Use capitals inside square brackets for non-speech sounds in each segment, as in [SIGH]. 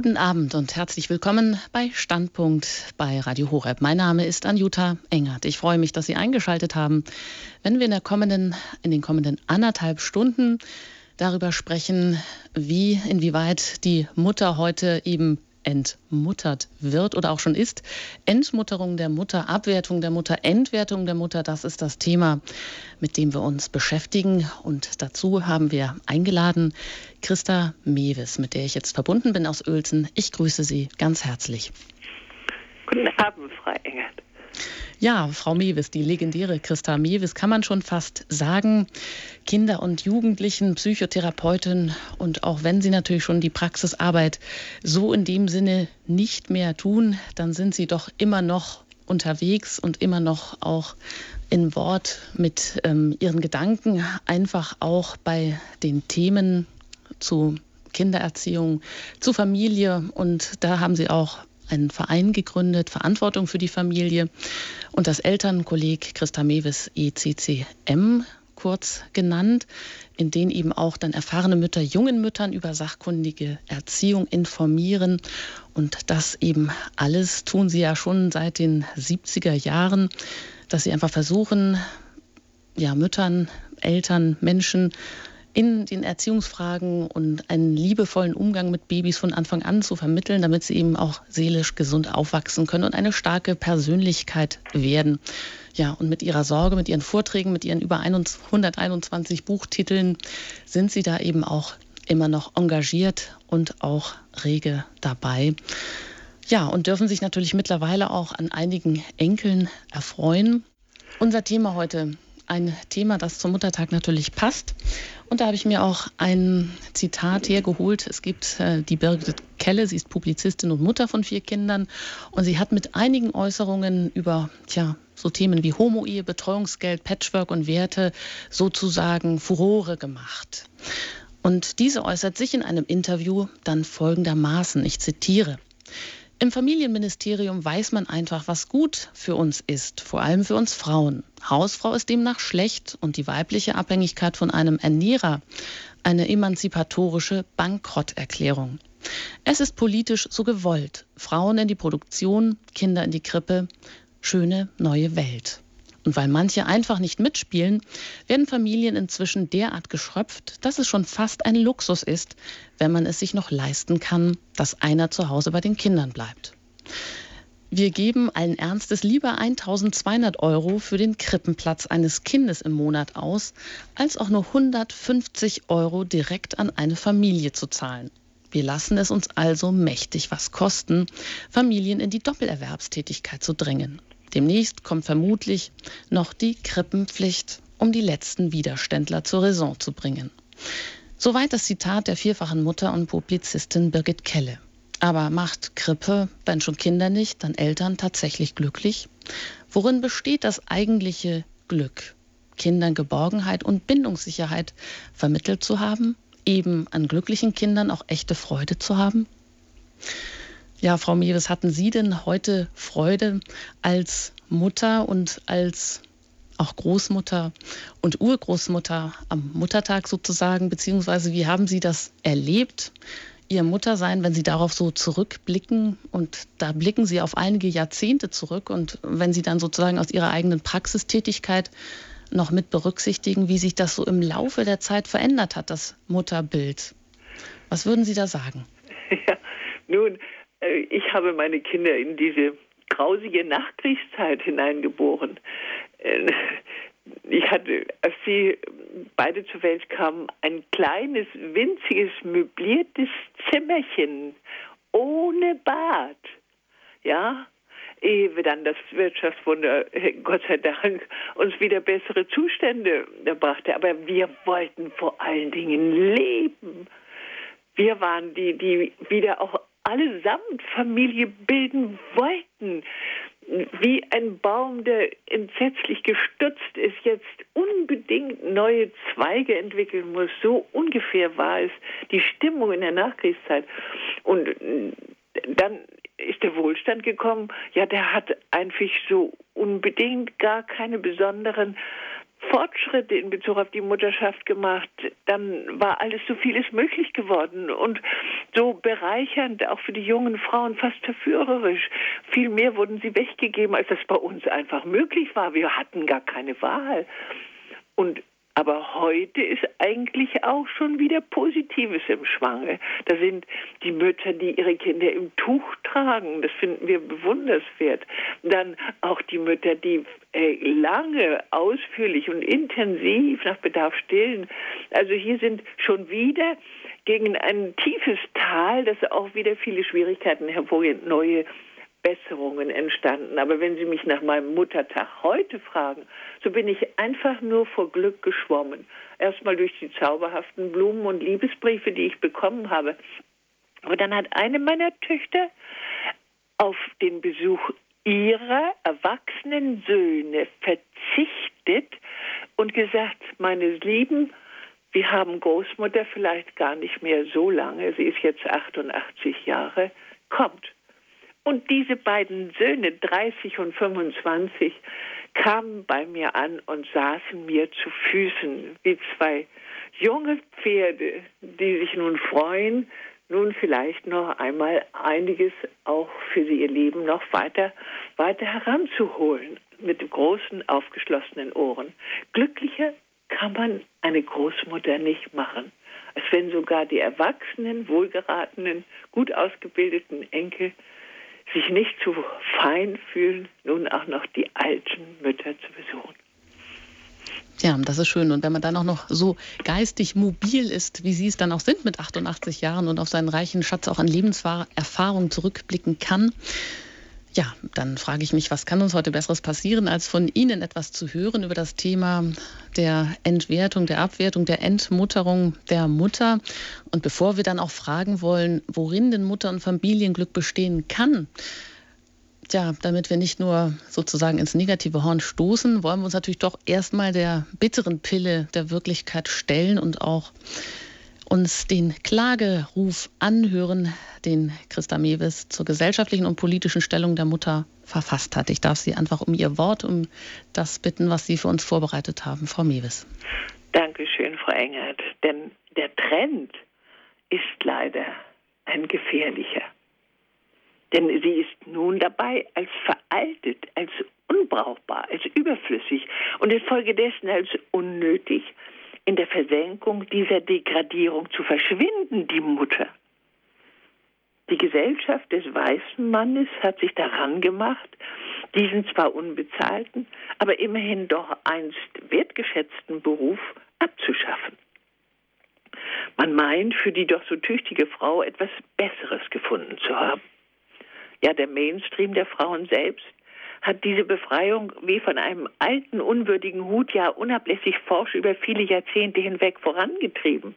Guten Abend und herzlich willkommen bei Standpunkt bei Radio Horeb. Mein Name ist Anjuta Engert. Ich freue mich, dass Sie eingeschaltet haben, wenn wir in, der kommenden, in den kommenden anderthalb Stunden darüber sprechen, wie, inwieweit die Mutter heute eben entmuttert wird oder auch schon ist. Entmutterung der Mutter, Abwertung der Mutter, Entwertung der Mutter, das ist das Thema, mit dem wir uns beschäftigen. Und dazu haben wir eingeladen Christa Mewes, mit der ich jetzt verbunden bin aus Uelzen. Ich grüße Sie ganz herzlich. Guten Abend, Frau Engert. Ja, Frau Mewis, die legendäre Christa Mewis, kann man schon fast sagen, Kinder- und Jugendlichen, Psychotherapeutin und auch wenn Sie natürlich schon die Praxisarbeit so in dem Sinne nicht mehr tun, dann sind Sie doch immer noch unterwegs und immer noch auch in Wort mit ähm, Ihren Gedanken, einfach auch bei den Themen zu Kindererziehung, zu Familie. Und da haben Sie auch einen Verein gegründet, Verantwortung für die Familie und das Elternkolleg Christa Mewes ECCM kurz genannt, in denen eben auch dann erfahrene Mütter jungen Müttern über sachkundige Erziehung informieren. Und das eben alles tun sie ja schon seit den 70er Jahren, dass sie einfach versuchen, ja, Müttern, Eltern, Menschen in den Erziehungsfragen und einen liebevollen Umgang mit Babys von Anfang an zu vermitteln, damit sie eben auch seelisch gesund aufwachsen können und eine starke Persönlichkeit werden. Ja, und mit ihrer Sorge, mit ihren Vorträgen, mit ihren über 121 Buchtiteln sind sie da eben auch immer noch engagiert und auch rege dabei. Ja, und dürfen sich natürlich mittlerweile auch an einigen Enkeln erfreuen. Unser Thema heute, ein Thema, das zum Muttertag natürlich passt. Und da habe ich mir auch ein Zitat hergeholt. Es gibt äh, die Birgit Kelle, sie ist Publizistin und Mutter von vier Kindern. Und sie hat mit einigen Äußerungen über, tja, so Themen wie Homo-Ehe, Betreuungsgeld, Patchwork und Werte sozusagen Furore gemacht. Und diese äußert sich in einem Interview dann folgendermaßen, ich zitiere. Im Familienministerium weiß man einfach, was gut für uns ist, vor allem für uns Frauen. Hausfrau ist demnach schlecht und die weibliche Abhängigkeit von einem Ernährer eine emanzipatorische Bankrotterklärung. Es ist politisch so gewollt. Frauen in die Produktion, Kinder in die Krippe, schöne neue Welt. Und weil manche einfach nicht mitspielen, werden Familien inzwischen derart geschröpft, dass es schon fast ein Luxus ist, wenn man es sich noch leisten kann, dass einer zu Hause bei den Kindern bleibt. Wir geben allen Ernstes lieber 1200 Euro für den Krippenplatz eines Kindes im Monat aus, als auch nur 150 Euro direkt an eine Familie zu zahlen. Wir lassen es uns also mächtig was kosten, Familien in die Doppelerwerbstätigkeit zu drängen. Demnächst kommt vermutlich noch die Krippenpflicht, um die letzten Widerständler zur Raison zu bringen. Soweit das Zitat der vierfachen Mutter und Publizistin Birgit Kelle. Aber macht Krippe, wenn schon Kinder nicht, dann Eltern tatsächlich glücklich? Worin besteht das eigentliche Glück? Kindern Geborgenheit und Bindungssicherheit vermittelt zu haben? Eben an glücklichen Kindern auch echte Freude zu haben? Ja, Frau Mewes, hatten Sie denn heute Freude als Mutter und als auch Großmutter und Urgroßmutter am Muttertag sozusagen, beziehungsweise wie haben Sie das erlebt, Ihr Muttersein, wenn Sie darauf so zurückblicken und da blicken Sie auf einige Jahrzehnte zurück und wenn Sie dann sozusagen aus Ihrer eigenen Praxistätigkeit noch mit berücksichtigen, wie sich das so im Laufe der Zeit verändert hat, das Mutterbild. Was würden Sie da sagen? [LAUGHS] Ja, nun, ich habe meine Kinder in diese grausige Nachkriegszeit hineingeboren. Äh, ich hatte, als sie beide zur Welt kamen, ein kleines, winziges, möbliertes Zimmerchen ohne Bad. Ja, ehe wir dann das Wirtschaftswunder, [LAUGHS] Gott sei Dank, uns wieder bessere Zustände brachte. Aber wir wollten vor allen Dingen leben. Wir waren die, die wieder auch allesamt Familie bilden wollten. Wie ein Baum, der entsetzlich gestutzt ist, jetzt unbedingt neue Zweige entwickeln muss. So ungefähr war es die Stimmung in der Nachkriegszeit. Und dann ist der Wohlstand gekommen. Ja, der hat einfach so unbedingt gar keine besonderen Fortschritte in Bezug auf die Mutterschaft gemacht, dann war alles so vieles möglich geworden und so bereichernd, auch für die jungen Frauen, fast verführerisch. Viel mehr wurden sie weggegeben, als das bei uns einfach möglich war. Wir hatten gar keine Wahl. Und aber heute ist eigentlich auch schon wieder Positives im Schwange. Da sind die Mütter, die ihre Kinder im Tuch tragen. Das finden wir bewunderswert. Dann auch die Mütter, die äh, lange, ausführlich und intensiv nach Bedarf stillen. Also hier sind schon wieder gegen ein tiefes Tal, das auch wieder viele Schwierigkeiten hervorgeht, neue Besserungen entstanden. Aber wenn Sie mich nach meinem Muttertag heute fragen, so bin ich einfach nur vor Glück geschwommen. Erstmal durch die zauberhaften Blumen und Liebesbriefe, die ich bekommen habe. Aber dann hat eine meiner Töchter auf den Besuch ihrer erwachsenen Söhne verzichtet und gesagt, meine Lieben, wir haben Großmutter vielleicht gar nicht mehr so lange, sie ist jetzt 88 Jahre, kommt und diese beiden Söhne, 30 und 25, kamen bei mir an und saßen mir zu Füßen wie zwei junge Pferde, die sich nun freuen, nun vielleicht noch einmal einiges auch für sie ihr Leben noch weiter, weiter heranzuholen mit großen aufgeschlossenen Ohren. Glücklicher kann man eine Großmutter nicht machen, als wenn sogar die erwachsenen, wohlgeratenen, gut ausgebildeten Enkel sich nicht zu fein fühlen, nun auch noch die alten Mütter zu besuchen. Ja, das ist schön. Und wenn man dann auch noch so geistig mobil ist, wie Sie es dann auch sind mit 88 Jahren und auf seinen reichen Schatz auch an Lebenserfahrung zurückblicken kann, ja, dann frage ich mich, was kann uns heute Besseres passieren, als von Ihnen etwas zu hören über das Thema der Entwertung, der Abwertung, der Entmutterung der Mutter. Und bevor wir dann auch fragen wollen, worin denn Mutter- und Familienglück bestehen kann, ja, damit wir nicht nur sozusagen ins negative Horn stoßen, wollen wir uns natürlich doch erstmal der bitteren Pille der Wirklichkeit stellen und auch uns den Klageruf anhören, den Christa Mewes zur gesellschaftlichen und politischen Stellung der Mutter verfasst hat. Ich darf Sie einfach um Ihr Wort, um das bitten, was Sie für uns vorbereitet haben, Frau Mewes. Dankeschön, Frau Engert. Denn der Trend ist leider ein gefährlicher. Denn sie ist nun dabei als veraltet, als unbrauchbar, als überflüssig und infolgedessen als unnötig in der Versenkung dieser Degradierung zu verschwinden, die Mutter. Die Gesellschaft des weißen Mannes hat sich daran gemacht, diesen zwar unbezahlten, aber immerhin doch einst wertgeschätzten Beruf abzuschaffen. Man meint, für die doch so tüchtige Frau etwas Besseres gefunden zu haben. Ja, der Mainstream der Frauen selbst hat diese Befreiung wie von einem alten, unwürdigen Hut ja unablässig forsch über viele Jahrzehnte hinweg vorangetrieben.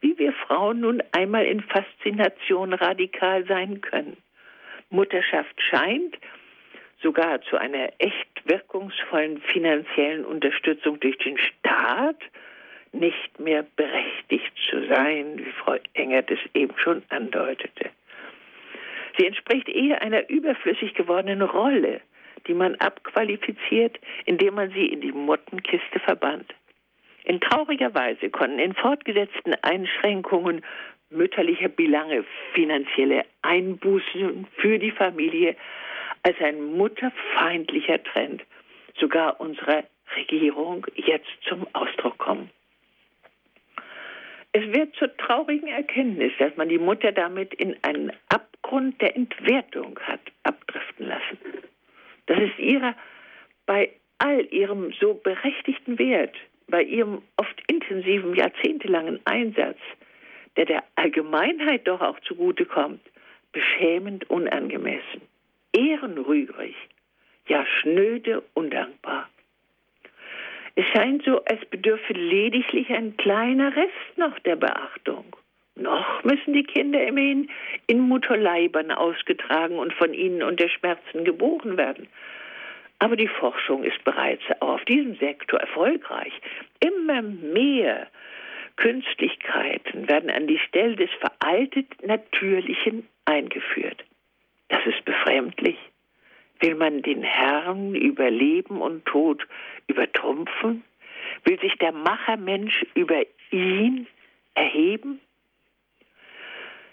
Wie wir Frauen nun einmal in Faszination radikal sein können. Mutterschaft scheint sogar zu einer echt wirkungsvollen finanziellen Unterstützung durch den Staat nicht mehr berechtigt zu sein, wie Frau Engert es eben schon andeutete. Sie entspricht eher einer überflüssig gewordenen Rolle, die man abqualifiziert, indem man sie in die Mottenkiste verbannt. In trauriger Weise konnten in fortgesetzten Einschränkungen mütterlicher Belange finanzielle Einbußen für die Familie als ein mutterfeindlicher Trend sogar unserer Regierung jetzt zum Ausdruck kommen. Es wird zur traurigen Erkenntnis, dass man die Mutter damit in einen Abgrund der Entwertung hat abdriften lassen. Das ist ihrer bei all ihrem so berechtigten Wert, bei ihrem oft intensiven, jahrzehntelangen Einsatz, der der Allgemeinheit doch auch zugutekommt, beschämend unangemessen, ehrenrührig, ja schnöde undankbar. Es scheint so, als bedürfe lediglich ein kleiner Rest noch der Beachtung. Noch müssen die Kinder immerhin in Mutterleibern ausgetragen und von ihnen unter Schmerzen geboren werden. Aber die Forschung ist bereits auch auf diesem Sektor erfolgreich. Immer mehr Künstlichkeiten werden an die Stelle des veraltet Natürlichen eingeführt. Das ist befremdlich. Will man den Herrn über Leben und Tod übertrumpfen? Will sich der Machermensch über ihn erheben?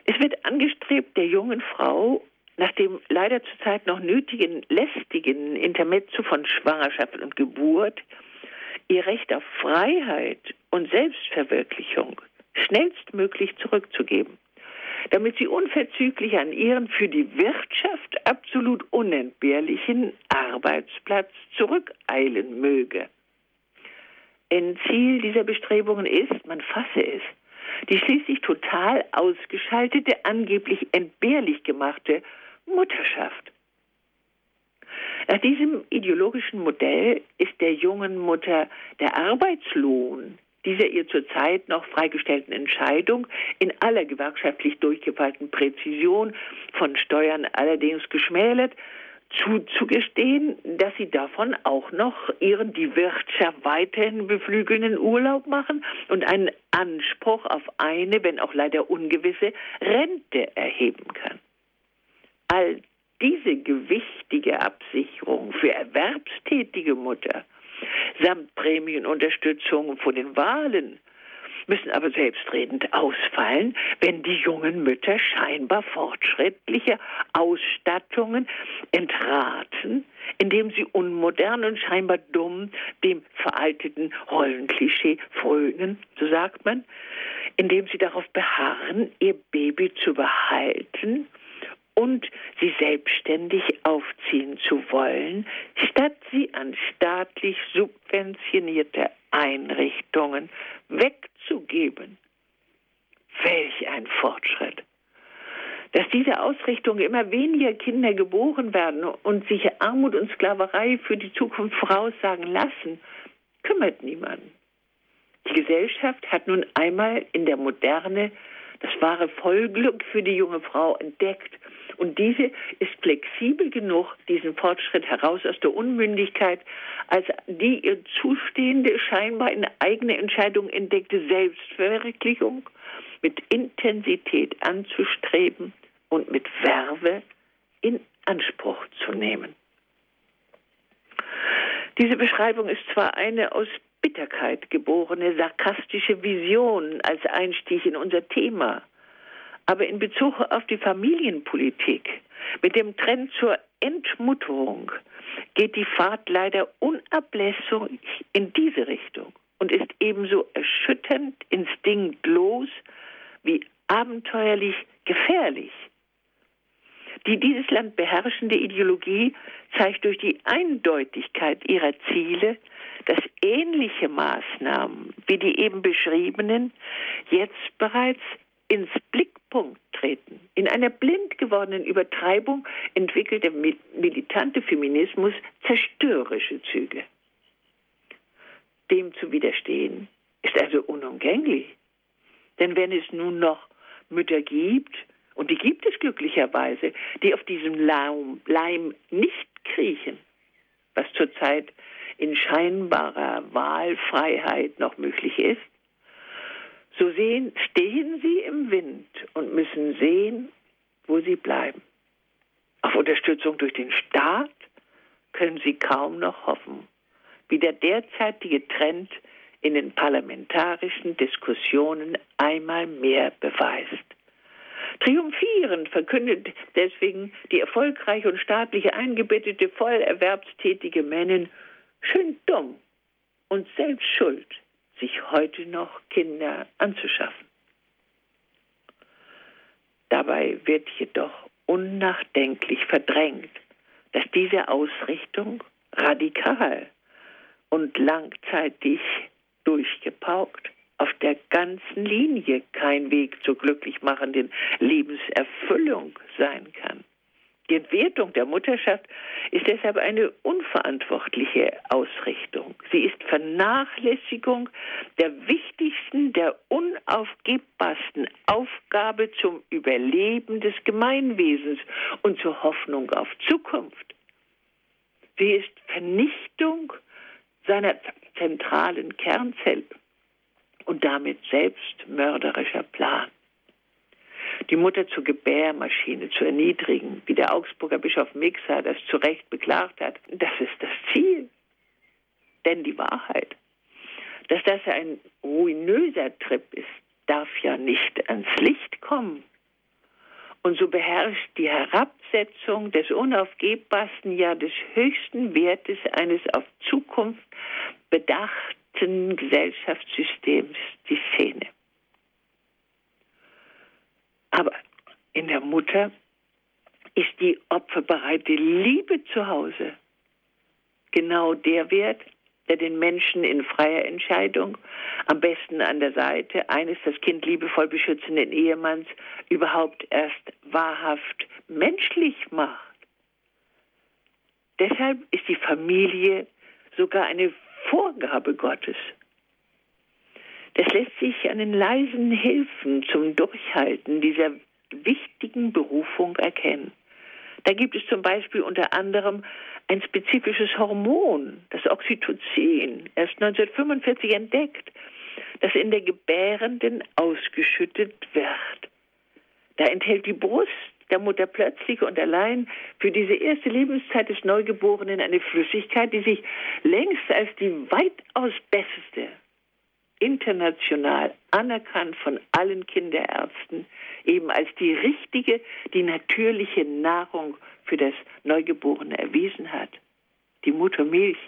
Es wird angestrebt, der jungen Frau nach dem leider zurzeit noch nötigen lästigen Intermezzo von Schwangerschaft und Geburt ihr Recht auf Freiheit und Selbstverwirklichung schnellstmöglich zurückzugeben, damit sie unverzüglich an ihren für die Wirtschaft absolut unentbehrlichen Arbeitsplatz zurückeilen möge. Endziel dieser Bestrebungen ist, man fasse es, die schließlich total ausgeschaltete, angeblich entbehrlich gemachte Mutterschaft. Nach diesem ideologischen Modell ist der jungen Mutter der Arbeitslohn dieser ihr zurzeit noch freigestellten Entscheidung in aller gewerkschaftlich durchgefeilten Präzision von Steuern allerdings geschmälert, zuzugestehen, dass sie davon auch noch ihren die Wirtschaft weiterhin beflügelnden Urlaub machen und einen Anspruch auf eine, wenn auch leider ungewisse, Rente erheben kann. All diese gewichtige Absicherung für erwerbstätige Mutter samt Prämienunterstützung von den Wahlen müssen aber selbstredend ausfallen, wenn die jungen Mütter scheinbar fortschrittliche Ausstattungen entraten, indem sie unmodern und scheinbar dumm dem veralteten Rollenklischee frönen, so sagt man, indem sie darauf beharren, ihr Baby zu behalten und sie selbstständig aufziehen zu wollen, statt sie an staatlich subventionierte Einrichtungen wegzugeben. Welch ein Fortschritt! Dass diese Ausrichtung immer weniger Kinder geboren werden und sich Armut und Sklaverei für die Zukunft voraussagen lassen, kümmert niemanden. Die Gesellschaft hat nun einmal in der Moderne das wahre Vollglück für die junge Frau entdeckt und diese ist flexibel genug, diesen Fortschritt heraus aus der Unmündigkeit, als die ihr zustehende, scheinbar in eigene Entscheidung entdeckte Selbstverwirklichung mit Intensität anzustreben und mit Werbe in Anspruch zu nehmen. Diese Beschreibung ist zwar eine aus Bitterkeit geborene sarkastische Vision als Einstieg in unser Thema, aber in Bezug auf die Familienpolitik mit dem Trend zur Entmutterung geht die Fahrt leider unablässig in diese Richtung und ist ebenso erschütternd, instinktlos wie abenteuerlich gefährlich. Die dieses Land beherrschende Ideologie zeigt durch die Eindeutigkeit ihrer Ziele, dass ähnliche Maßnahmen wie die eben beschriebenen jetzt bereits ins Blickpunkt treten. In einer blind gewordenen Übertreibung entwickelt der militante Feminismus zerstörerische Züge. Dem zu widerstehen ist also unumgänglich. Denn wenn es nun noch Mütter gibt, und die gibt es glücklicherweise, die auf diesem Leim, Leim nicht kriechen, was zurzeit in scheinbarer Wahlfreiheit noch möglich ist, so sehen, stehen sie im Wind und müssen sehen, wo sie bleiben. Auf Unterstützung durch den Staat können sie kaum noch hoffen, wie der derzeitige Trend in den parlamentarischen Diskussionen einmal mehr beweist. Triumphierend verkündet deswegen die erfolgreiche und staatlich eingebettete, vollerwerbstätige Männin, schön dumm und selbst schuld sich heute noch Kinder anzuschaffen. Dabei wird jedoch unnachdenklich verdrängt, dass diese Ausrichtung radikal und langzeitig durchgepaukt auf der ganzen Linie kein Weg zur glücklich machenden Lebenserfüllung sein kann. Die Entwertung der Mutterschaft ist deshalb eine unverantwortliche Ausrichtung. Sie ist Vernachlässigung der wichtigsten, der unaufgebbarsten Aufgabe zum Überleben des Gemeinwesens und zur Hoffnung auf Zukunft. Sie ist Vernichtung seiner zentralen Kernzelle und damit selbstmörderischer Plan die Mutter zur Gebärmaschine zu erniedrigen, wie der Augsburger Bischof Mixer das zu Recht beklagt hat, das ist das Ziel. Denn die Wahrheit, Dass das ein ruinöser Trip ist, darf ja nicht ans Licht kommen. Und so beherrscht die Herabsetzung des unaufgebbarsten, ja des höchsten Wertes eines auf Zukunft bedachten Gesellschaftssystems die Szene. Aber in der Mutter ist die opferbereite Liebe zu Hause genau der Wert, der den Menschen in freier Entscheidung, am besten an der Seite eines das Kind liebevoll beschützenden Ehemanns, überhaupt erst wahrhaft menschlich macht. Deshalb ist die Familie sogar eine Vorgabe Gottes. Das lässt sich an den leisen Hilfen zum Durchhalten dieser wichtigen Berufung erkennen. Da gibt es zum Beispiel unter anderem ein spezifisches Hormon, das Oxytocin, erst 1945 entdeckt, das in der Gebärenden ausgeschüttet wird. Da enthält die Brust der Mutter plötzlich und allein für diese erste Lebenszeit des Neugeborenen eine Flüssigkeit, die sich längst als die weitaus beste, international anerkannt von allen Kinderärzten, eben als die richtige, die natürliche Nahrung für das Neugeborene erwiesen hat. Die Muttermilch.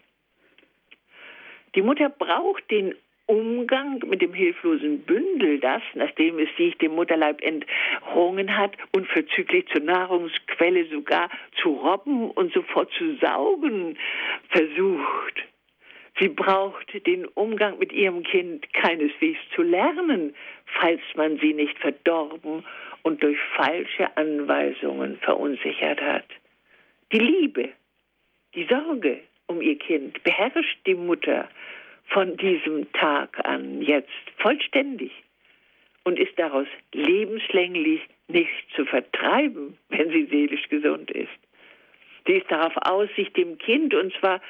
Die Mutter braucht den Umgang mit dem hilflosen Bündel, das, nachdem es sich dem Mutterleib entrungen hat, unverzüglich zur Nahrungsquelle sogar zu robben und sofort zu saugen versucht. Sie braucht den Umgang mit ihrem Kind keineswegs zu lernen, falls man sie nicht verdorben und durch falsche Anweisungen verunsichert hat. Die Liebe, die Sorge um ihr Kind beherrscht die Mutter von diesem Tag an jetzt vollständig und ist daraus lebenslänglich nicht zu vertreiben, wenn sie seelisch gesund ist. Sie ist darauf aus, sich dem Kind, und zwar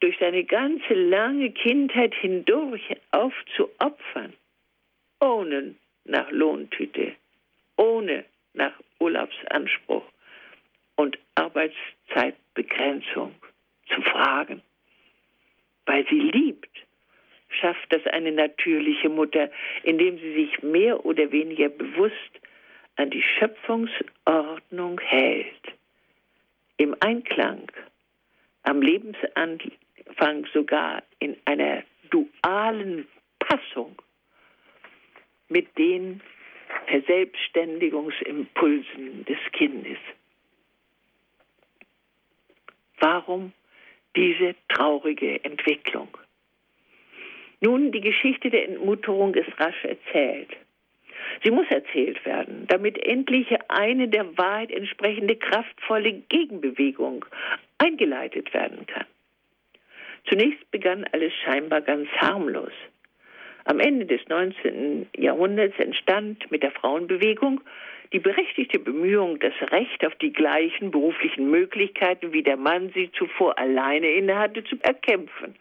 durch seine ganze lange Kindheit hindurch aufzuopfern, ohne nach Lohntüte ohne nach Urlaubsanspruch und Arbeitszeitbegrenzung zu fragen. Weil sie liebt, schafft das eine natürliche Mutter, indem sie sich mehr oder weniger bewusst an die Schöpfungsordnung hält. Im Einklang, am Lebensanfang sogar in einer dualen Passung mit den Verselbstständigungsimpulsen des Kindes. Warum diese traurige Entwicklung? Nun, die Geschichte der Entmutterung ist rasch erzählt. Sie muss erzählt werden, damit endlich eine der Wahrheit entsprechende kraftvolle Gegenbewegung eingeleitet werden kann. Zunächst begann alles scheinbar ganz harmlos. Am Ende des 19. Jahrhunderts entstand mit der Frauenbewegung die berechtigte Bemühung, das Recht auf die gleichen beruflichen Möglichkeiten, wie der Mann sie zuvor alleine innehatte, zu erkämpfen.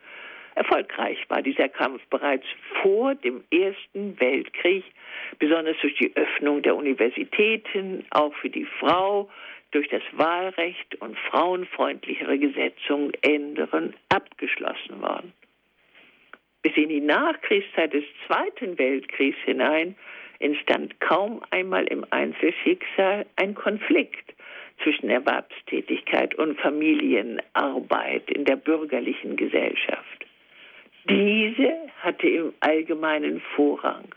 Erfolgreich war dieser Kampf bereits vor dem Ersten Weltkrieg, besonders durch die Öffnung der Universitäten, auch für die Frau, durch das Wahlrecht und frauenfreundlichere Gesetzungsänderungen abgeschlossen worden bis in die Nachkriegszeit des Zweiten Weltkriegs hinein entstand kaum einmal im Einzelschicksal ein Konflikt zwischen Erwerbstätigkeit und Familienarbeit in der bürgerlichen Gesellschaft. Diese hatte im Allgemeinen Vorrang,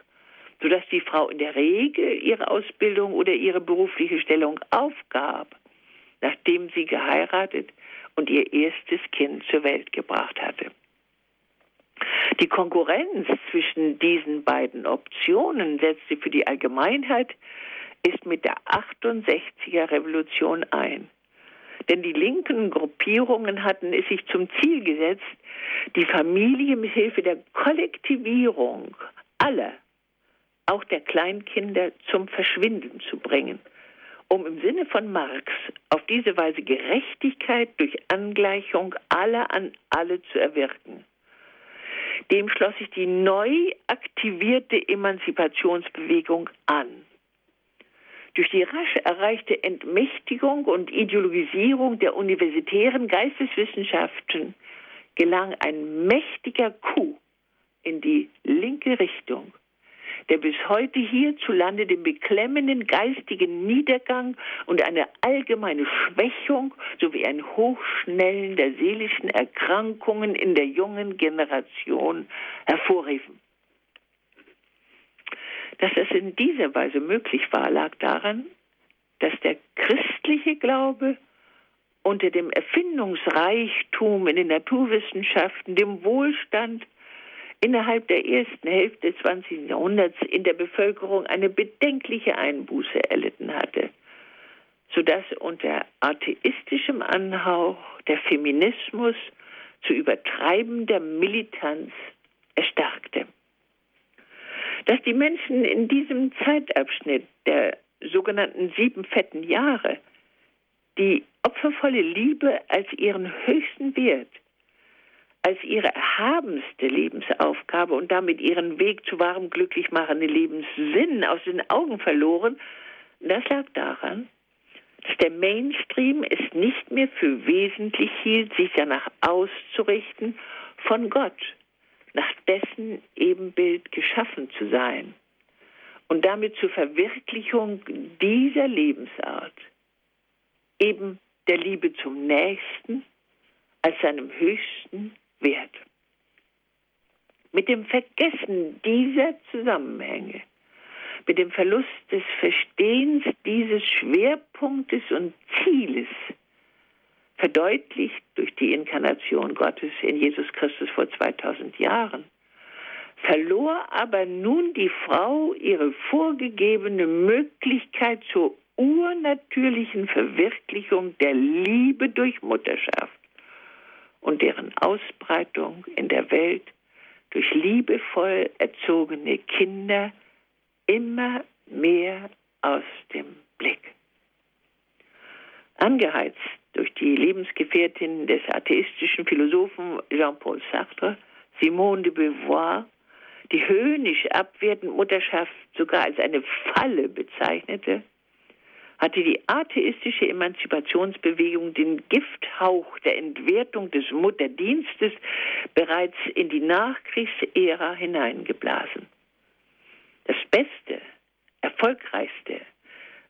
sodass die Frau in der Regel ihre Ausbildung oder ihre berufliche Stellung aufgab, nachdem sie geheiratet und ihr erstes Kind zur Welt gebracht hatte. Die Konkurrenz zwischen diesen beiden Optionen setzte für die Allgemeinheit ist mit der 68er Revolution ein. Denn die linken Gruppierungen hatten es sich zum Ziel gesetzt, die Familie mit Hilfe der Kollektivierung aller, auch der Kleinkinder, zum Verschwinden zu bringen, um im Sinne von Marx auf diese Weise Gerechtigkeit durch Angleichung aller an alle zu erwirken. Dem schloss sich die neu aktivierte Emanzipationsbewegung an. Durch die rasch erreichte Entmächtigung und Ideologisierung der universitären Geisteswissenschaften gelang ein mächtiger Coup in die linke Richtung, der bis heute hierzulande den beklemmenden geistigen Niedergang und eine allgemeine Schwächung sowie ein Hochschnellen der seelischen Erkrankungen in der jungen Generation hervorriefen. Dass das in dieser Weise möglich war, lag daran, dass der christliche Glaube unter dem Erfindungsreichtum in den Naturwissenschaften, dem Wohlstand innerhalb der ersten Hälfte des 20. Jahrhunderts in der Bevölkerung eine bedenkliche Einbuße erlitten hatte, sodass unter atheistischem Anhauch der Feminismus zu übertreibender Militanz erstarkte. Dass die Menschen in diesem Zeitabschnitt der sogenannten sieben fetten Jahre die opfervolle Liebe als ihren höchsten Wert, als ihre erhabenste Lebensaufgabe und damit ihren Weg zu wahrem glücklichmachenden Lebenssinn aus den Augen verloren, das lag daran, dass der Mainstream es nicht mehr für wesentlich hielt, sich danach auszurichten, von Gott nach dessen Ebenbild geschaffen zu sein und damit zur Verwirklichung dieser Lebensart, eben der Liebe zum Nächsten als seinem höchsten Wert. Mit dem Vergessen dieser Zusammenhänge, mit dem Verlust des Verstehens dieses Schwerpunktes und Zieles, verdeutlicht durch die Inkarnation Gottes in Jesus Christus vor 2000 Jahren, verlor aber nun die Frau ihre vorgegebene Möglichkeit zur urnatürlichen Verwirklichung der Liebe durch Mutterschaft und deren Ausbreitung in der Welt durch liebevoll erzogene Kinder immer mehr aus dem Blick. Angeheizt durch die Lebensgefährtin des atheistischen Philosophen Jean-Paul Sartre, Simone de Beauvoir, die höhnisch abwertend Mutterschaft sogar als eine Falle bezeichnete, hatte die atheistische Emanzipationsbewegung den Gifthauch der Entwertung des Mutterdienstes bereits in die Nachkriegsära hineingeblasen. Das Beste, Erfolgreichste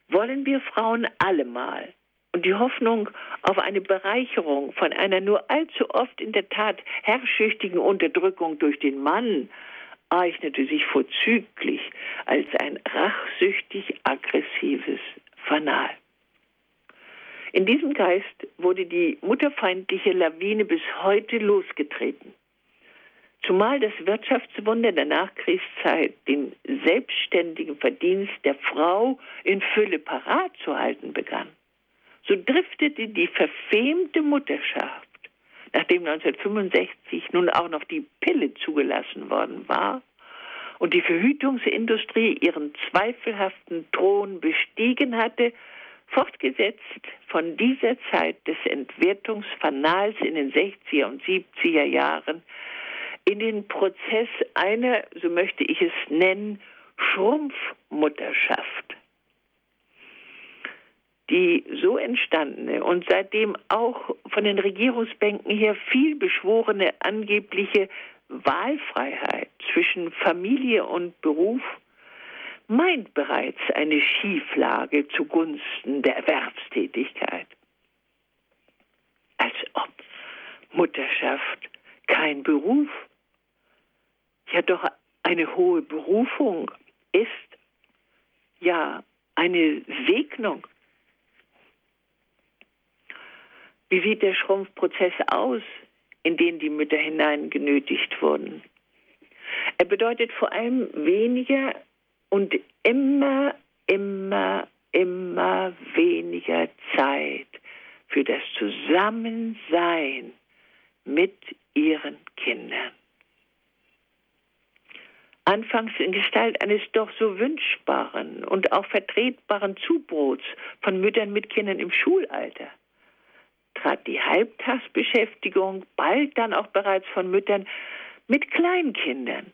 wollen wir Frauen allemal und die Hoffnung auf eine Bereicherung von einer nur allzu oft in der Tat herrschüchtigen Unterdrückung durch den Mann eignete sich vorzüglich als ein rachsüchtig aggressives Fanal. In diesem Geist wurde die mutterfeindliche Lawine bis heute losgetreten. Zumal das Wirtschaftswunder der Nachkriegszeit den selbstständigen Verdienst der Frau in Fülle parat zu halten begann. So driftete die verfemte Mutterschaft, nachdem 1965 nun auch noch die Pille zugelassen worden war, und die Verhütungsindustrie ihren zweifelhaften Thron bestiegen hatte, fortgesetzt von dieser Zeit des Entwertungsfanals in den 60er und 70er Jahren in den Prozess einer, so möchte ich es nennen, Schrumpfmutterschaft. Die so entstandene und seitdem auch von den Regierungsbänken her viel beschworene angebliche Wahlfreiheit zwischen Familie und Beruf meint bereits eine Schieflage zugunsten der Erwerbstätigkeit. Als ob Mutterschaft kein Beruf, ja doch eine hohe Berufung ist, ja eine Segnung. Wie sieht der Schrumpfprozess aus? in den die Mütter hineingenötigt wurden. Er bedeutet vor allem weniger und immer, immer, immer weniger Zeit für das Zusammensein mit ihren Kindern. Anfangs in Gestalt eines doch so wünschbaren und auch vertretbaren Zubrots von Müttern mit Kindern im Schulalter trat die Halbtagsbeschäftigung bald dann auch bereits von Müttern mit Kleinkindern.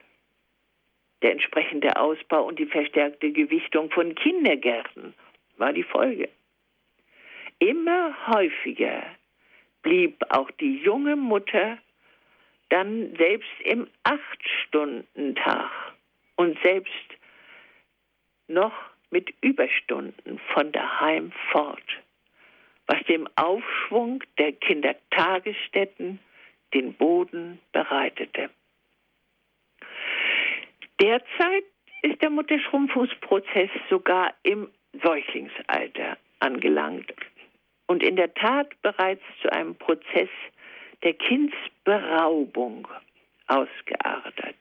Der entsprechende Ausbau und die verstärkte Gewichtung von Kindergärten war die Folge. Immer häufiger blieb auch die junge Mutter dann selbst im Acht-Stunden-Tag und selbst noch mit Überstunden von daheim fort, was dem Aufschwung der Kindertagesstätten den Boden bereitete. Derzeit ist der Mutterschrumpfungsprozess sogar im Säuglingsalter angelangt und in der Tat bereits zu einem Prozess der Kindsberaubung ausgeartet.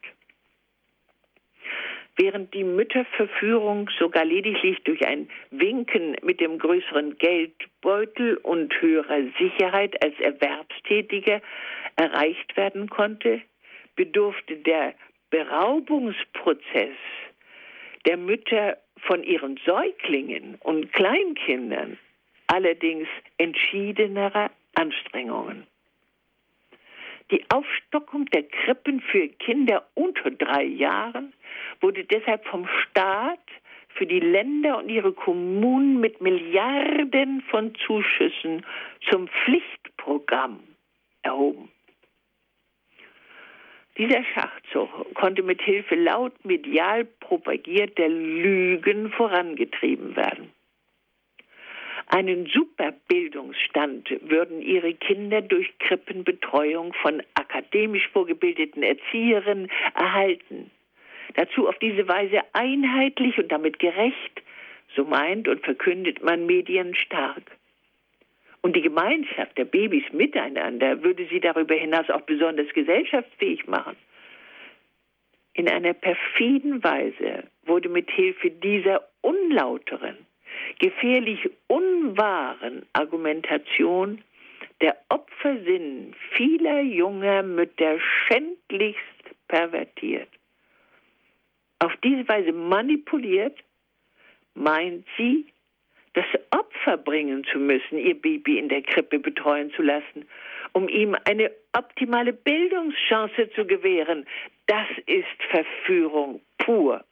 Während die Mütterverführung sogar lediglich durch ein Winken mit dem größeren Geldbeutel und höherer Sicherheit als Erwerbstätige erreicht werden konnte, bedurfte der Beraubungsprozess der Mütter von ihren Säuglingen und Kleinkindern allerdings entschiedenerer Anstrengungen. Die Aufstockung der Krippen für Kinder unter drei Jahren wurde deshalb vom Staat für die Länder und ihre Kommunen mit Milliarden von Zuschüssen zum Pflichtprogramm erhoben. Dieser Schachzug konnte mit Hilfe laut medial propagierter Lügen vorangetrieben werden. Einen Superbildungsstand würden ihre Kinder durch Krippenbetreuung von akademisch vorgebildeten Erzieherinnen erhalten. Dazu auf diese Weise einheitlich und damit gerecht, so meint und verkündet man medienstark. Und die Gemeinschaft der Babys miteinander würde sie darüber hinaus auch besonders gesellschaftsfähig machen. In einer perfiden Weise wurde mit Hilfe dieser unlauteren, gefährlich unwahren Argumentation der Opfersinn vieler junger Mütter schändlichst pervertiert. Auf diese Weise manipuliert, meint sie, das Opfer bringen zu müssen, ihr Baby in der Krippe betreuen zu lassen, um ihm eine optimale Bildungschance zu gewähren. Das ist Verführung pur.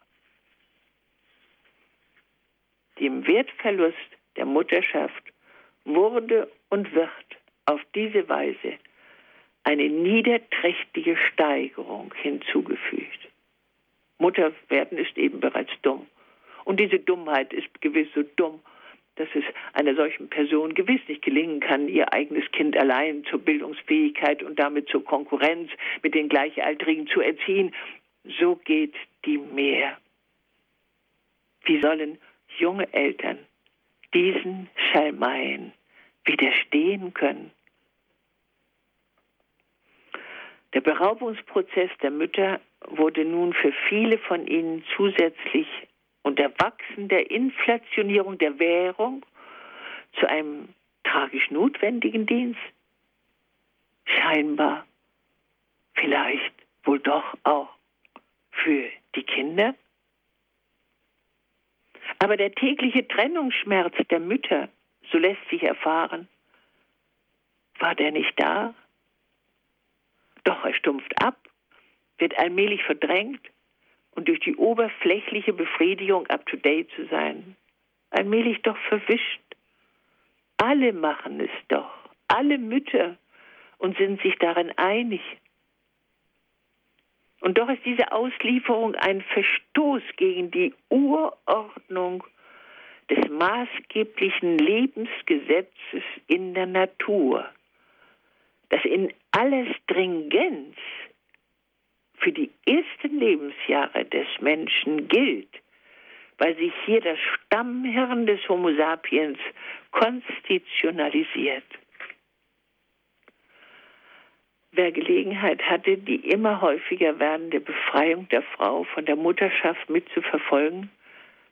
Dem Wertverlust der Mutterschaft wurde und wird auf diese Weise eine niederträchtige Steigerung hinzugefügt. Mutter werden ist eben bereits dumm. Und diese Dummheit ist gewiss so dumm, dass es einer solchen Person gewiss nicht gelingen kann, ihr eigenes Kind allein zur Bildungsfähigkeit und damit zur Konkurrenz mit den Gleichaltrigen zu erziehen. So geht die mehr. Wie sollen junge Eltern diesen Schalmeien widerstehen können? Der Beraubungsprozess der Mütter wurde nun für viele von ihnen zusätzlich unter wachsender Inflationierung der Währung zu einem tragisch notwendigen Dienst? Scheinbar, vielleicht wohl doch auch für die Kinder? Aber der tägliche Trennungsschmerz der Mütter, so lässt sich erfahren, war der nicht da? Doch er stumpft ab, wird allmählich verdrängt und durch die oberflächliche Befriedigung up-to-date zu sein, allmählich doch verwischt. Alle machen es doch, alle Mütter und sind sich darin einig. Und doch ist diese Auslieferung ein Verstoß gegen die Urordnung des maßgeblichen Lebensgesetzes in der Natur, das in aller Stringenz für die ersten Lebensjahre des Menschen gilt, weil sich hier das Stammhirn des Homo sapiens konstitutionalisiert. Wer Gelegenheit hatte, die immer häufiger werdende Befreiung der Frau von der Mutterschaft mitzuverfolgen,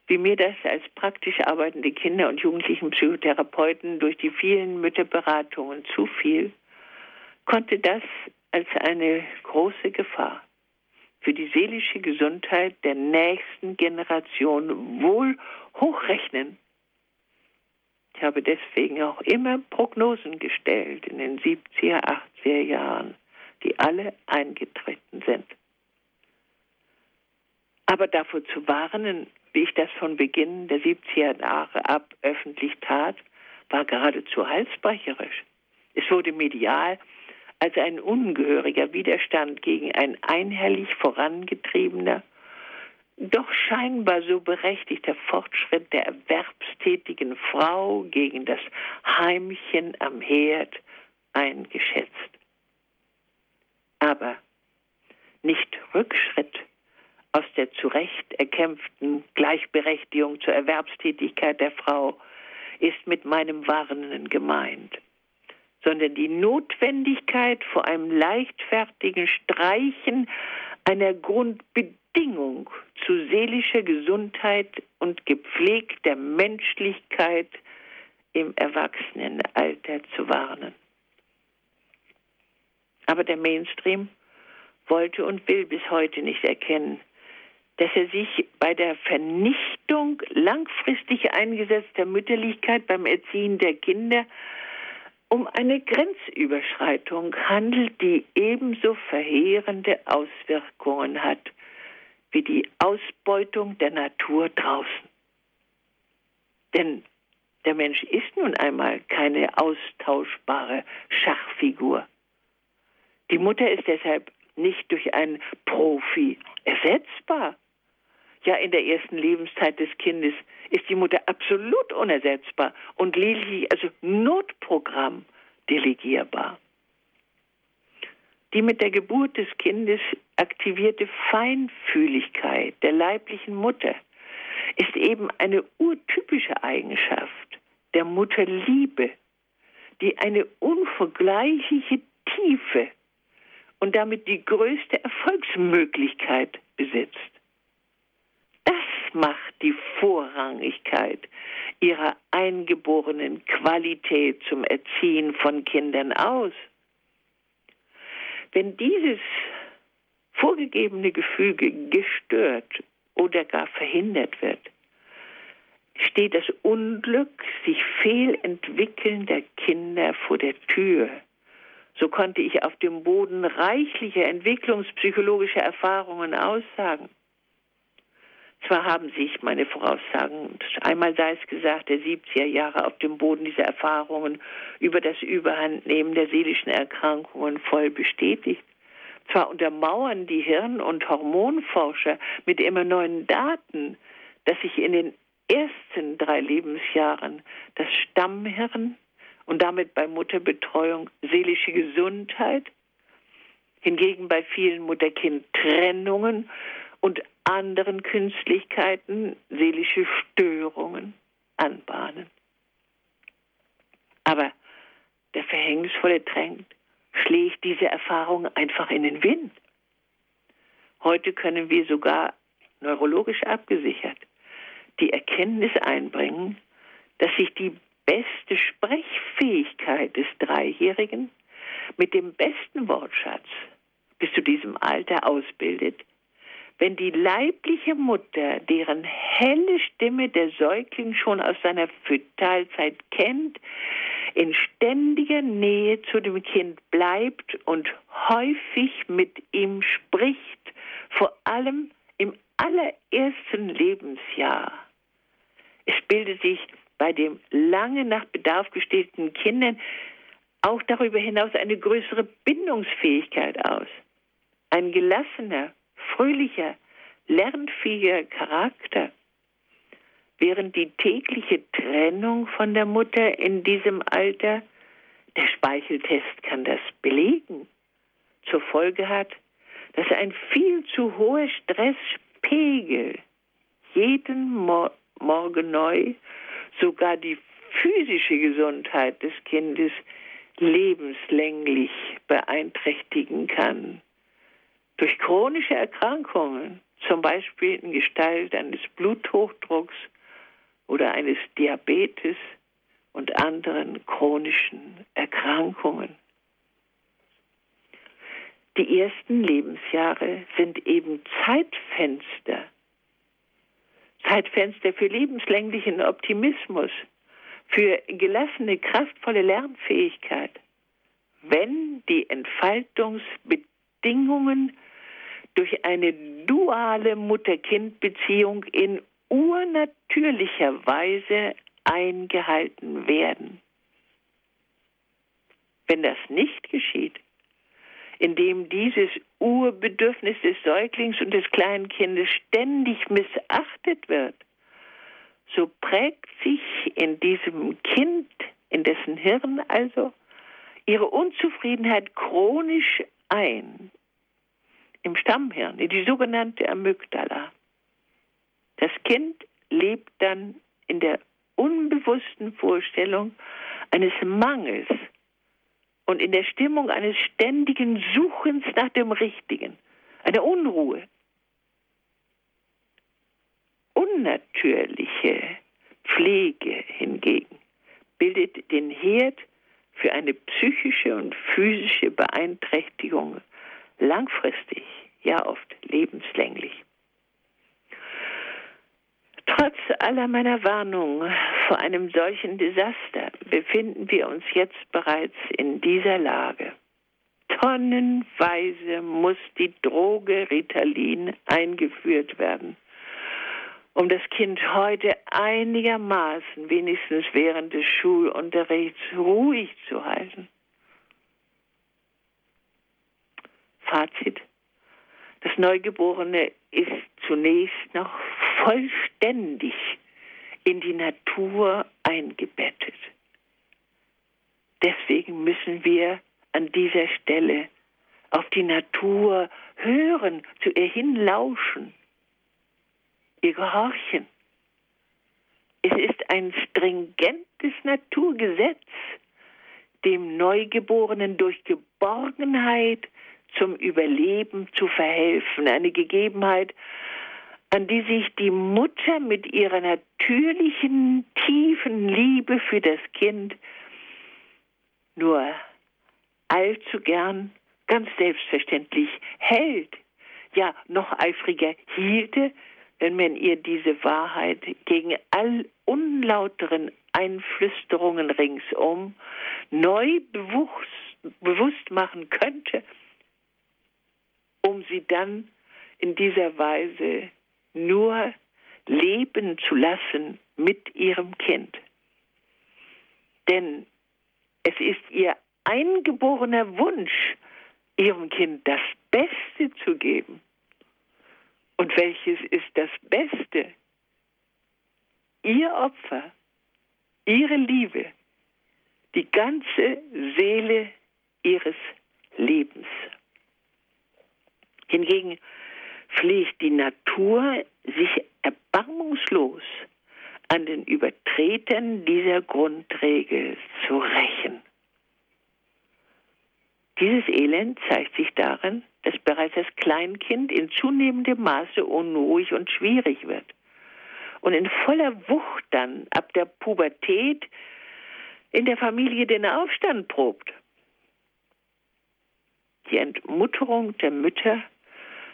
wie mir das als praktisch arbeitende Kinder- und Jugendlichen Psychotherapeuten durch die vielen Mütterberatungen zufiel, konnte das als eine große Gefahr für die seelische Gesundheit der nächsten Generation wohl hochrechnen. Ich habe deswegen auch immer Prognosen gestellt in den 70er, 80er Jahren, die alle eingetreten sind. Aber davor zu warnen, wie ich das von Beginn der 70er Jahre ab öffentlich tat, war geradezu halsbrecherisch. Es wurde medial als ein ungehöriger Widerstand gegen ein einhellig vorangetriebener, doch scheinbar so berechtigter Fortschritt der erwerbstätigen Frau gegen das Heimchen am Herd eingeschätzt. Aber nicht Rückschritt aus der zu Recht erkämpften Gleichberechtigung zur Erwerbstätigkeit der Frau ist mit meinem Warnen gemeint sondern die Notwendigkeit vor einem leichtfertigen Streichen einer Grundbedingung zu seelischer Gesundheit und gepflegter Menschlichkeit im Erwachsenenalter zu warnen. Aber der Mainstream wollte und will bis heute nicht erkennen, dass er sich bei der Vernichtung langfristig eingesetzter Mütterlichkeit beim Erziehen der Kinder um eine Grenzüberschreitung handelt, die ebenso verheerende Auswirkungen hat wie die Ausbeutung der Natur draußen. Denn der Mensch ist nun einmal keine austauschbare Schachfigur. Die Mutter ist deshalb nicht durch einen Profi ersetzbar. Ja, in der ersten Lebenszeit des Kindes ist die Mutter absolut unersetzbar und lediglich also Notprogramm delegierbar. Die mit der Geburt des Kindes aktivierte Feinfühligkeit der leiblichen Mutter ist eben eine urtypische Eigenschaft der Mutterliebe, die eine unvergleichliche Tiefe und damit die größte Erfolgsmöglichkeit besitzt. Macht die Vorrangigkeit ihrer eingeborenen Qualität zum Erziehen von Kindern aus. Wenn dieses vorgegebene Gefüge gestört oder gar verhindert wird, steht das Unglück sich fehlentwickelnder Kinder vor der Tür. So konnte ich auf dem Boden reichlicher entwicklungspsychologischer Erfahrungen aussagen. Zwar haben sich meine Voraussagen, einmal sei es gesagt, der 70er Jahre auf dem Boden dieser Erfahrungen über das Überhandnehmen der seelischen Erkrankungen voll bestätigt. Zwar untermauern die Hirn- und Hormonforscher mit immer neuen Daten, dass sich in den ersten drei Lebensjahren das Stammhirn und damit bei Mutterbetreuung seelische Gesundheit, hingegen bei vielen Mutter-Kind-Trennungen und anderen Künstlichkeiten seelische Störungen anbahnen. Aber der verhängnisvolle Trend schlägt diese Erfahrung einfach in den Wind. Heute können wir sogar neurologisch abgesichert die Erkenntnis einbringen, dass sich die beste Sprechfähigkeit des Dreijährigen mit dem besten Wortschatz bis zu diesem Alter ausbildet, wenn die leibliche Mutter, deren helle Stimme der Säugling schon aus seiner Fötalzeit kennt, in ständiger Nähe zu dem Kind bleibt und häufig mit ihm spricht, vor allem im allerersten Lebensjahr. Es bildet sich bei dem lange nach Bedarf gestellten Kindern auch darüber hinaus eine größere Bindungsfähigkeit aus. Ein gelassener, fröhlicher, lernfähiger Charakter, während die tägliche Trennung von der Mutter in diesem Alter, der Speicheltest kann das belegen, zur Folge hat, dass ein viel zu hoher Stresspegel jeden Mo Morgen neu sogar die physische Gesundheit des Kindes lebenslänglich beeinträchtigen kann durch chronische Erkrankungen, zum Beispiel in Gestalt eines Bluthochdrucks oder eines Diabetes und anderen chronischen Erkrankungen. Die ersten Lebensjahre sind eben Zeitfenster, Zeitfenster für lebenslänglichen Optimismus, für gelassene, kraftvolle Lernfähigkeit, wenn die Entfaltungsbedingungen durch eine duale Mutter-Kind-Beziehung in urnatürlicher Weise eingehalten werden. Wenn das nicht geschieht, in dem dieses Urbedürfnis des Säuglings und des kleinen Kindes ständig missachtet wird, so prägt sich in diesem Kind, in dessen Hirn also, ihre Unzufriedenheit chronisch ein. Im Stammhirn, in die sogenannte Amygdala. Das Kind lebt dann in der unbewussten Vorstellung eines Mangels und in der Stimmung eines ständigen Suchens nach dem Richtigen, einer Unruhe. Unnatürliche Pflege hingegen bildet den Herd für eine psychische und physische Beeinträchtigung langfristig, ja oft lebenslänglich. Trotz aller meiner Warnungen vor einem solchen Desaster befinden wir uns jetzt bereits in dieser Lage. Tonnenweise muss die Droge Ritalin eingeführt werden, um das Kind heute einigermaßen, wenigstens während des Schulunterrichts, ruhig zu halten. Fazit. Das Neugeborene ist zunächst noch vollständig in die Natur eingebettet. Deswegen müssen wir an dieser Stelle auf die Natur hören, zu ihr hinlauschen, ihr gehorchen. Es ist ein stringentes Naturgesetz, dem Neugeborenen durch Geborgenheit zum Überleben zu verhelfen. Eine Gegebenheit, an die sich die Mutter mit ihrer natürlichen, tiefen Liebe für das Kind nur allzu gern ganz selbstverständlich hält, ja noch eifriger hielte, wenn man ihr diese Wahrheit gegen all unlauteren Einflüsterungen ringsum neu bewusst, bewusst machen könnte, um sie dann in dieser Weise nur leben zu lassen mit ihrem Kind. Denn es ist ihr eingeborener Wunsch, ihrem Kind das Beste zu geben. Und welches ist das Beste? Ihr Opfer, ihre Liebe, die ganze Seele ihres Lebens. Hingegen pflegt die Natur sich erbarmungslos an den Übertretern dieser Grundregel zu rächen. Dieses Elend zeigt sich darin, dass bereits das Kleinkind in zunehmendem Maße unruhig und schwierig wird und in voller Wucht dann ab der Pubertät in der Familie den Aufstand probt. Die Entmutterung der Mütter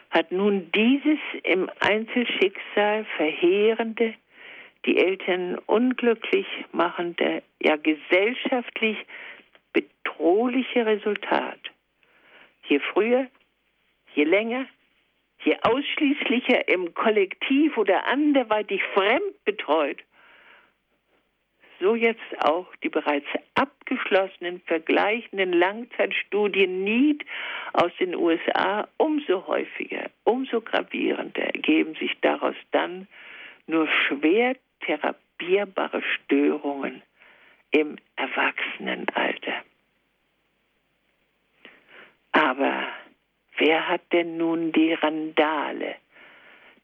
hat nun dieses im Einzelschicksal verheerende, die Eltern unglücklich machende, ja gesellschaftlich bedrohliche Resultat. Je früher, je länger, je ausschließlicher im Kollektiv oder anderweitig fremd betreut, so jetzt auch die bereits abgeschlossenen vergleichenden Langzeitstudien NEED aus den USA umso häufiger, umso gravierender ergeben sich daraus dann nur schwer therapierbare Störungen im Erwachsenenalter. Aber wer hat denn nun die Randale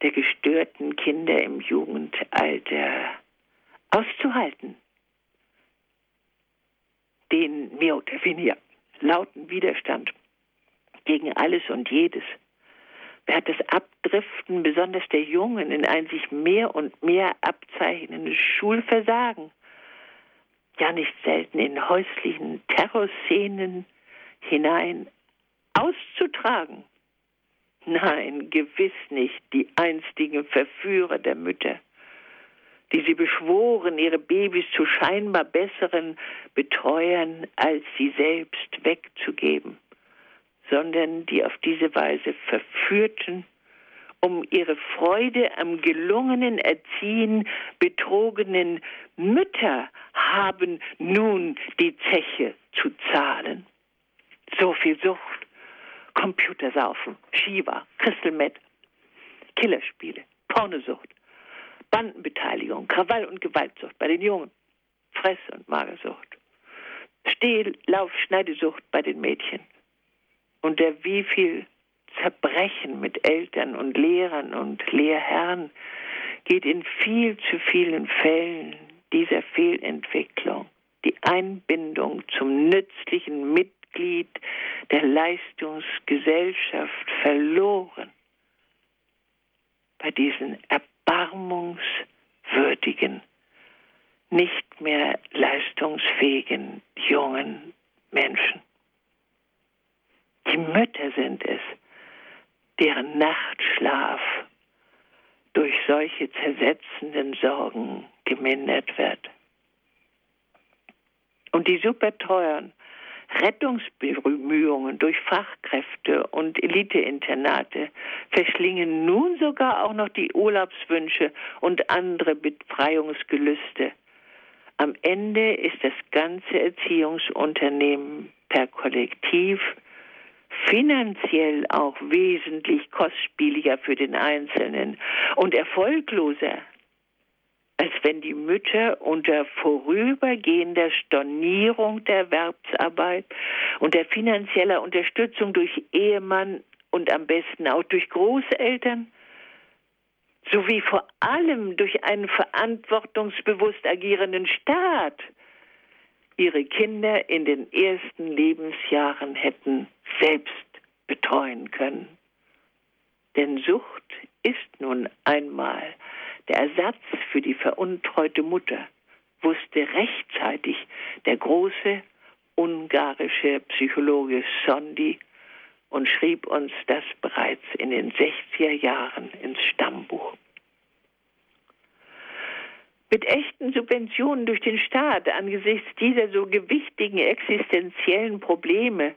der gestörten Kinder im Jugendalter auszuhalten? Den weniger lauten Widerstand gegen alles und jedes. Wer hat das Abdriften besonders der Jungen in ein sich mehr und mehr abzeichnendes Schulversagen, ja nicht selten in häuslichen Terrorszenen hinein auszutragen? Nein, gewiss nicht die einstigen Verführer der Mütter, die sie beschworen, ihre Babys zu scheinbar besseren Betreuern als sie selbst wegzugeben sondern die auf diese Weise verführten, um ihre Freude am gelungenen Erziehen betrogenen Mütter haben nun die Zeche zu zahlen. So viel Sucht Computersaufen, Shiva, Crystal Meth, Killerspiele, Pornosucht, Bandenbeteiligung, Krawall und Gewaltsucht bei den Jungen, Fress- und Magersucht, Stehl-, Lauf-, Schneidesucht bei den Mädchen. Und der wie viel Zerbrechen mit Eltern und Lehrern und Lehrherren geht in viel zu vielen Fällen dieser Fehlentwicklung, die Einbindung zum nützlichen Mitglied der Leistungsgesellschaft verloren. Bei diesen erbarmungswürdigen, nicht mehr leistungsfähigen jungen Menschen. Die Mütter sind es, deren Nachtschlaf durch solche zersetzenden Sorgen gemindert wird. Und die super teuren Rettungsbemühungen durch Fachkräfte und Eliteinternate verschlingen nun sogar auch noch die Urlaubswünsche und andere Befreiungsgelüste. Am Ende ist das ganze Erziehungsunternehmen per Kollektiv finanziell auch wesentlich kostspieliger für den Einzelnen und erfolgloser, als wenn die Mütter unter vorübergehender Stornierung der Erwerbsarbeit und der finanzieller Unterstützung durch Ehemann und am besten auch durch Großeltern sowie vor allem durch einen verantwortungsbewusst agierenden Staat ihre Kinder in den ersten Lebensjahren hätten selbst betreuen können. Denn Sucht ist nun einmal der Ersatz für die veruntreute Mutter, wusste rechtzeitig der große ungarische Psychologe Sondi und schrieb uns das bereits in den 60er Jahren ins Stammbuch. Mit echten Subventionen durch den Staat angesichts dieser so gewichtigen existenziellen Probleme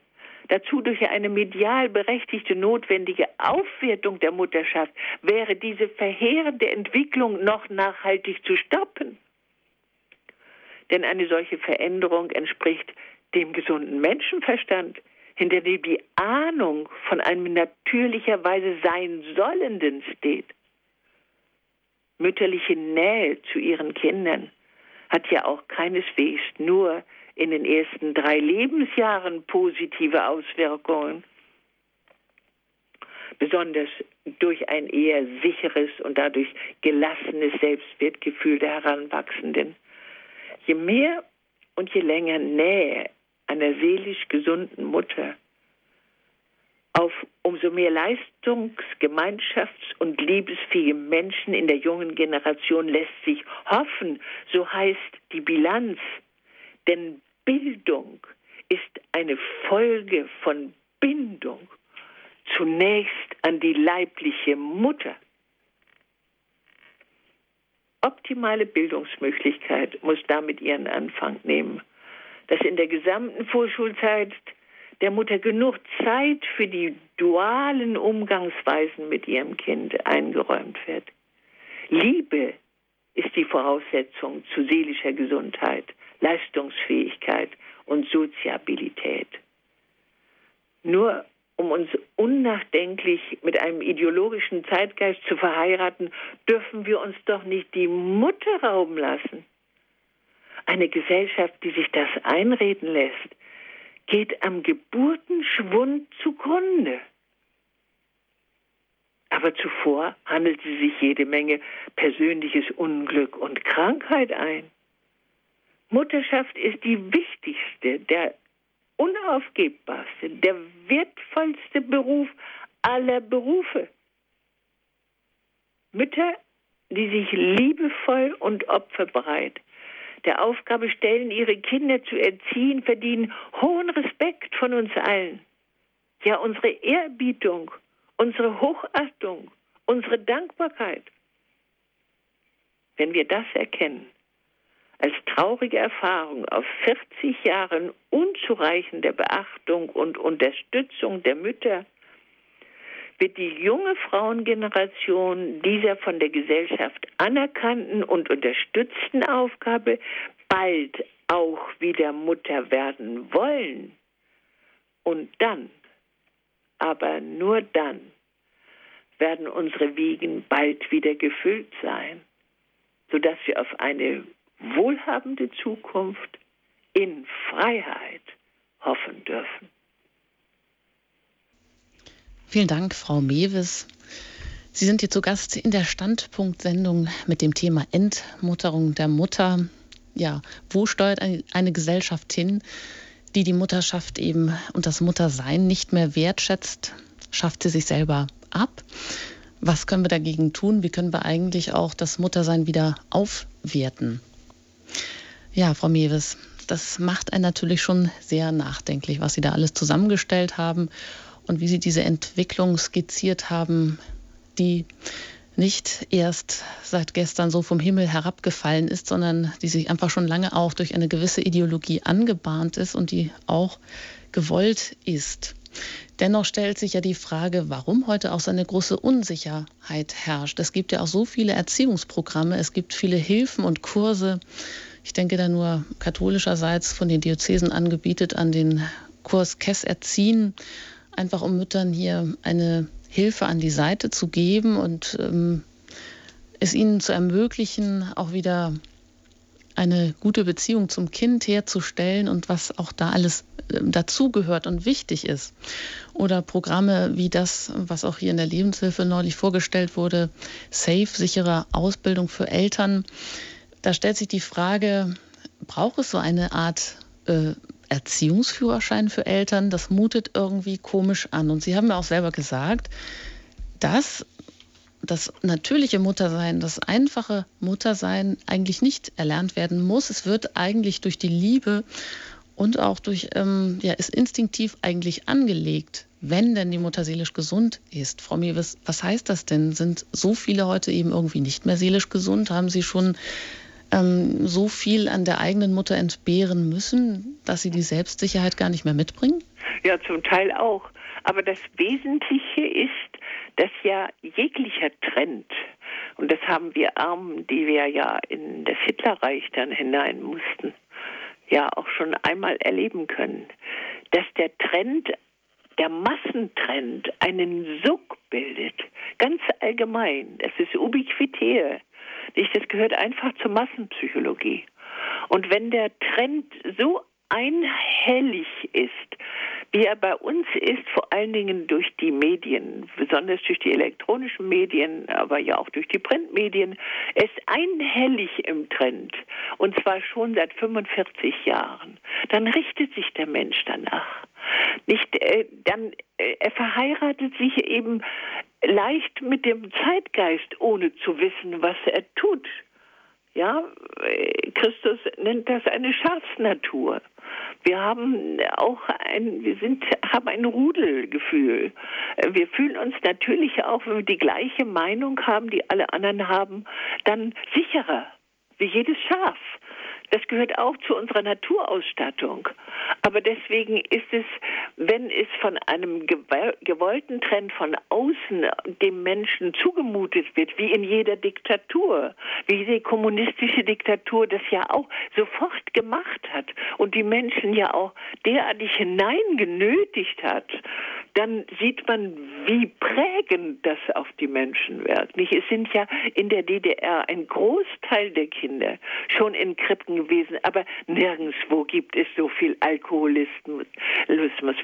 dazu durch eine medial berechtigte notwendige Aufwertung der Mutterschaft wäre diese verheerende Entwicklung noch nachhaltig zu stoppen. Denn eine solche Veränderung entspricht dem gesunden Menschenverstand, hinter dem die Ahnung von einem natürlicherweise sein Sollenden steht. Mütterliche Nähe zu ihren Kindern hat ja auch keineswegs nur in den ersten drei Lebensjahren positive Auswirkungen. Besonders durch ein eher sicheres und dadurch gelassenes Selbstwertgefühl der Heranwachsenden. Je mehr und je länger Nähe einer seelisch gesunden Mutter auf umso mehr Leistungs-, Gemeinschafts- und liebesfähige Menschen in der jungen Generation lässt sich hoffen, so heißt die Bilanz. Denn Bildung ist eine Folge von Bindung zunächst an die leibliche Mutter. Optimale Bildungsmöglichkeit muss damit ihren Anfang nehmen, dass in der gesamten Vorschulzeit der Mutter genug Zeit für die dualen Umgangsweisen mit ihrem Kind eingeräumt wird. Liebe ist die Voraussetzung zu seelischer Gesundheit. Leistungsfähigkeit und Soziabilität. Nur um uns unnachdenklich mit einem ideologischen Zeitgeist zu verheiraten, dürfen wir uns doch nicht die Mutter rauben lassen. Eine Gesellschaft, die sich das einreden lässt, geht am Geburtenschwund zugrunde. Aber zuvor handelt sie sich jede Menge persönliches Unglück und Krankheit ein. Mutterschaft ist die wichtigste, der unaufgebbarste, der wertvollste Beruf aller Berufe. Mütter, die sich liebevoll und opferbereit der Aufgabe stellen, ihre Kinder zu erziehen, verdienen hohen Respekt von uns allen. Ja, unsere Ehrbietung, unsere Hochachtung, unsere Dankbarkeit. Wenn wir das erkennen, als traurige Erfahrung auf 40 Jahren unzureichender Beachtung und Unterstützung der Mütter wird die junge Frauengeneration dieser von der Gesellschaft anerkannten und unterstützten Aufgabe bald auch wieder Mutter werden wollen. Und dann aber nur dann werden unsere Wiegen bald wieder gefüllt sein, sodass wir auf eine wohlhabende Zukunft in Freiheit hoffen dürfen. Vielen Dank, Frau Mewes. Sie sind hier zu Gast in der Standpunktsendung mit dem Thema Entmutterung der Mutter. Ja, wo steuert eine Gesellschaft hin, die die Mutterschaft eben und das Muttersein nicht mehr wertschätzt? Schafft sie sich selber ab? Was können wir dagegen tun? Wie können wir eigentlich auch das Muttersein wieder aufwerten? Ja, Frau Mewes, das macht einen natürlich schon sehr nachdenklich, was Sie da alles zusammengestellt haben und wie Sie diese Entwicklung skizziert haben, die nicht erst seit gestern so vom Himmel herabgefallen ist, sondern die sich einfach schon lange auch durch eine gewisse Ideologie angebahnt ist und die auch gewollt ist. Dennoch stellt sich ja die Frage, warum heute auch so eine große Unsicherheit herrscht. Es gibt ja auch so viele Erziehungsprogramme, es gibt viele Hilfen und Kurse. Ich denke da nur katholischerseits von den Diözesen angebietet an den Kurs Kess Erziehen, einfach um Müttern hier eine Hilfe an die Seite zu geben und ähm, es ihnen zu ermöglichen, auch wieder eine gute Beziehung zum Kind herzustellen und was auch da alles äh, dazugehört und wichtig ist. Oder Programme wie das, was auch hier in der Lebenshilfe neulich vorgestellt wurde, Safe, sichere Ausbildung für Eltern. Da stellt sich die Frage, braucht es so eine Art äh, Erziehungsführerschein für Eltern? Das mutet irgendwie komisch an. Und Sie haben ja auch selber gesagt, dass das natürliche Muttersein, das einfache Muttersein eigentlich nicht erlernt werden muss. Es wird eigentlich durch die Liebe und auch durch, ähm, ja, ist instinktiv eigentlich angelegt, wenn denn die Mutter seelisch gesund ist. Frau Mewes, was heißt das denn? Sind so viele heute eben irgendwie nicht mehr seelisch gesund? Haben Sie schon ähm, so viel an der eigenen Mutter entbehren müssen, dass sie die Selbstsicherheit gar nicht mehr mitbringen? Ja, zum Teil auch. Aber das Wesentliche ist, dass ja jeglicher Trend, und das haben wir Armen, die wir ja in das Hitlerreich dann hinein mussten, ja auch schon einmal erleben können, dass der Trend, der Massentrend einen Sog bildet, ganz allgemein. Das ist ubiquitär. Nicht? Das gehört einfach zur Massenpsychologie. Und wenn der Trend so einhellig ist, wie er bei uns ist, vor allen Dingen durch die Medien, besonders durch die elektronischen Medien, aber ja auch durch die Printmedien, ist einhellig im Trend, und zwar schon seit 45 Jahren, dann richtet sich der Mensch danach. Nicht, äh, dann, äh, er verheiratet sich eben leicht mit dem Zeitgeist, ohne zu wissen, was er tut. Ja, Christus nennt das eine Schafsnatur. Wir haben auch ein, wir sind, haben ein Rudelgefühl. Wir fühlen uns natürlich auch, wenn wir die gleiche Meinung haben, die alle anderen haben, dann sicherer, wie jedes Schaf. Das gehört auch zu unserer Naturausstattung. Aber deswegen ist es, wenn es von einem gewollten Trend von außen dem Menschen zugemutet wird, wie in jeder Diktatur, wie die kommunistische Diktatur das ja auch sofort gemacht hat und die Menschen ja auch derartig hineingenötigt hat, dann sieht man, wie prägend das auf die Menschen wirkt. Es sind ja in der DDR ein Großteil der Kinder schon in Krippen gewesen, aber nirgendwo gibt es so viel Alkoholismus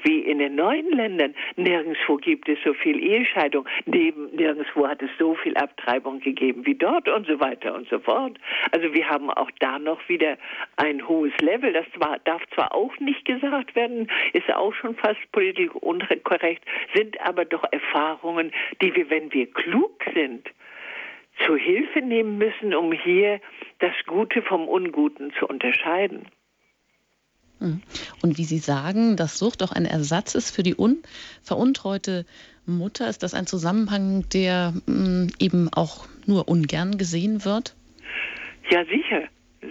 wie in den neuen Ländern. Nirgendwo gibt es so viel Ehescheidung. Nirgendwo hat es so viel Abtreibung gegeben wie dort und so weiter und so fort. Also wir haben auch da noch wieder ein hohes Level. Das war, darf zwar auch nicht gesagt werden, ist auch schon fast politisch unkorrekt, sind aber doch Erfahrungen, die wir, wenn wir klug sind, zu Hilfe nehmen müssen, um hier das Gute vom Unguten zu unterscheiden. Hm. Und wie Sie sagen, dass Sucht auch ein Ersatz ist für die unveruntreute Mutter, ist das ein Zusammenhang, der mh, hm, eben auch nur ungern gesehen wird? Ja, sicher,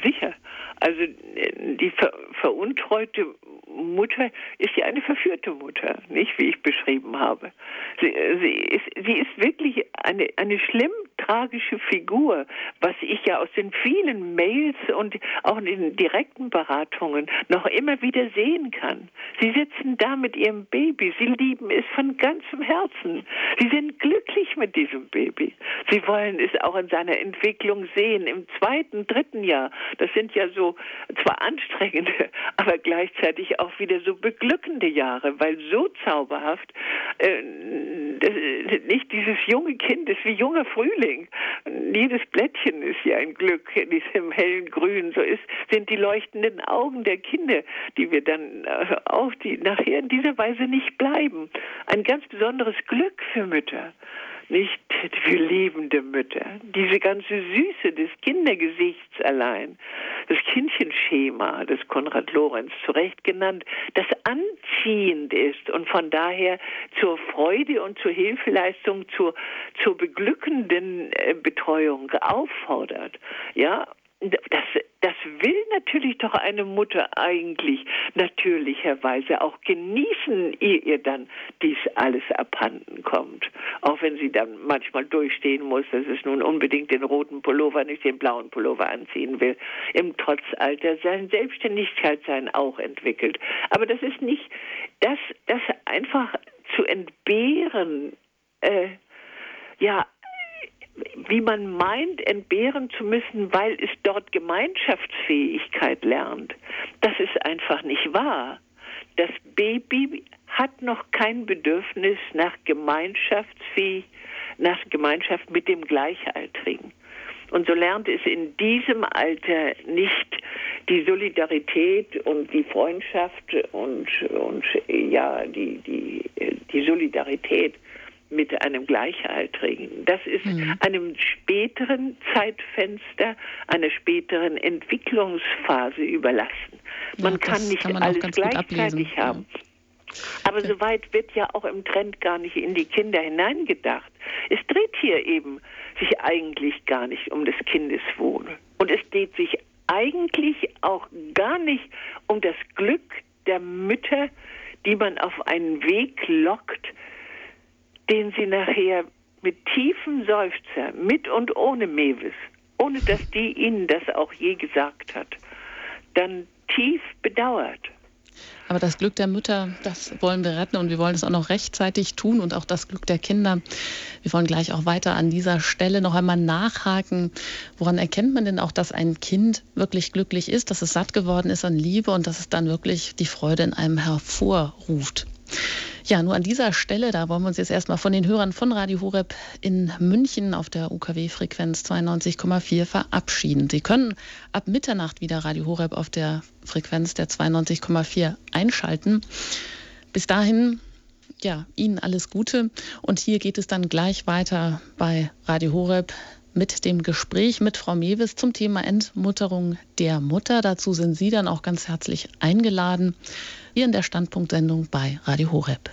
sicher. Also äh, die ver veruntreute Mutter ist ja eine verführte Mutter, nicht wie ich beschrieben habe. Sie, sie, ist, sie ist wirklich eine, eine schlimm tragische Figur, was ich ja aus den vielen Mails und auch in den direkten Beratungen noch immer wieder sehen kann. Sie sitzen da mit ihrem Baby, sie lieben es von ganzem Herzen. Sie sind glücklich mit diesem Baby. Sie wollen es auch in seiner Entwicklung sehen, im zweiten, dritten Jahr. Das sind ja so zwar anstrengende, [LAUGHS] aber gleichzeitig auch wieder so beglückende Jahre, weil so zauberhaft, äh, nicht dieses junge Kind ist wie junger Frühling. Jedes Blättchen ist ja ein Glück, in diesem hellen Grün. So ist, sind die leuchtenden Augen der Kinder, die wir dann äh, auch, die nachher in dieser Weise nicht bleiben. Ein ganz besonderes Glück für Mütter nicht für liebende Mütter. Diese ganze Süße des Kindergesichts allein, das Kindchenschema, das Konrad Lorenz zu Recht genannt, das anziehend ist und von daher zur Freude und zur Hilfeleistung, zur, zur beglückenden äh, Betreuung auffordert. Ja, das, das will natürlich doch eine Mutter eigentlich natürlicherweise auch genießen, ehe ihr dann dies alles abhanden kommt. Auch wenn sie dann manchmal durchstehen muss, dass es nun unbedingt den roten Pullover, nicht den blauen Pullover anziehen will. Im Trotzalter sein Selbstständigkeitsein auch entwickelt. Aber das ist nicht, das, das einfach zu entbehren, äh, ja, wie man meint, entbehren zu müssen, weil es dort Gemeinschaftsfähigkeit lernt. Das ist einfach nicht wahr. Das Baby hat noch kein Bedürfnis nach Gemeinschaftsfähig, nach Gemeinschaft mit dem Gleichaltrigen. Und so lernt es in diesem Alter nicht die Solidarität und die Freundschaft und, und ja, die, die, die Solidarität mit einem Gleichaltrigen. Das ist mhm. einem späteren Zeitfenster, einer späteren Entwicklungsphase überlassen. Man ja, kann nicht kann man alles gleichzeitig haben. Ja. Aber okay. soweit wird ja auch im Trend gar nicht in die Kinder hineingedacht. Es dreht hier eben sich eigentlich gar nicht um des Kindes Wohl. Und es dreht sich eigentlich auch gar nicht um das Glück der Mütter, die man auf einen Weg lockt, den sie nachher mit tiefem Seufzer, mit und ohne Mewis, ohne dass die ihnen das auch je gesagt hat, dann tief bedauert. Aber das Glück der Mütter, das wollen wir retten und wir wollen es auch noch rechtzeitig tun und auch das Glück der Kinder. Wir wollen gleich auch weiter an dieser Stelle noch einmal nachhaken. Woran erkennt man denn auch, dass ein Kind wirklich glücklich ist, dass es satt geworden ist an Liebe und dass es dann wirklich die Freude in einem hervorruft? Ja, nur an dieser Stelle, da wollen wir uns jetzt erstmal von den Hörern von Radio Horeb in München auf der UKW-Frequenz 92,4 verabschieden. Sie können ab Mitternacht wieder Radio Horeb auf der Frequenz der 92,4 einschalten. Bis dahin ja, Ihnen alles Gute. Und hier geht es dann gleich weiter bei Radio Horeb mit dem Gespräch mit Frau Mewes zum Thema Entmutterung der Mutter. Dazu sind Sie dann auch ganz herzlich eingeladen hier in der Standpunktsendung bei Radio Horeb.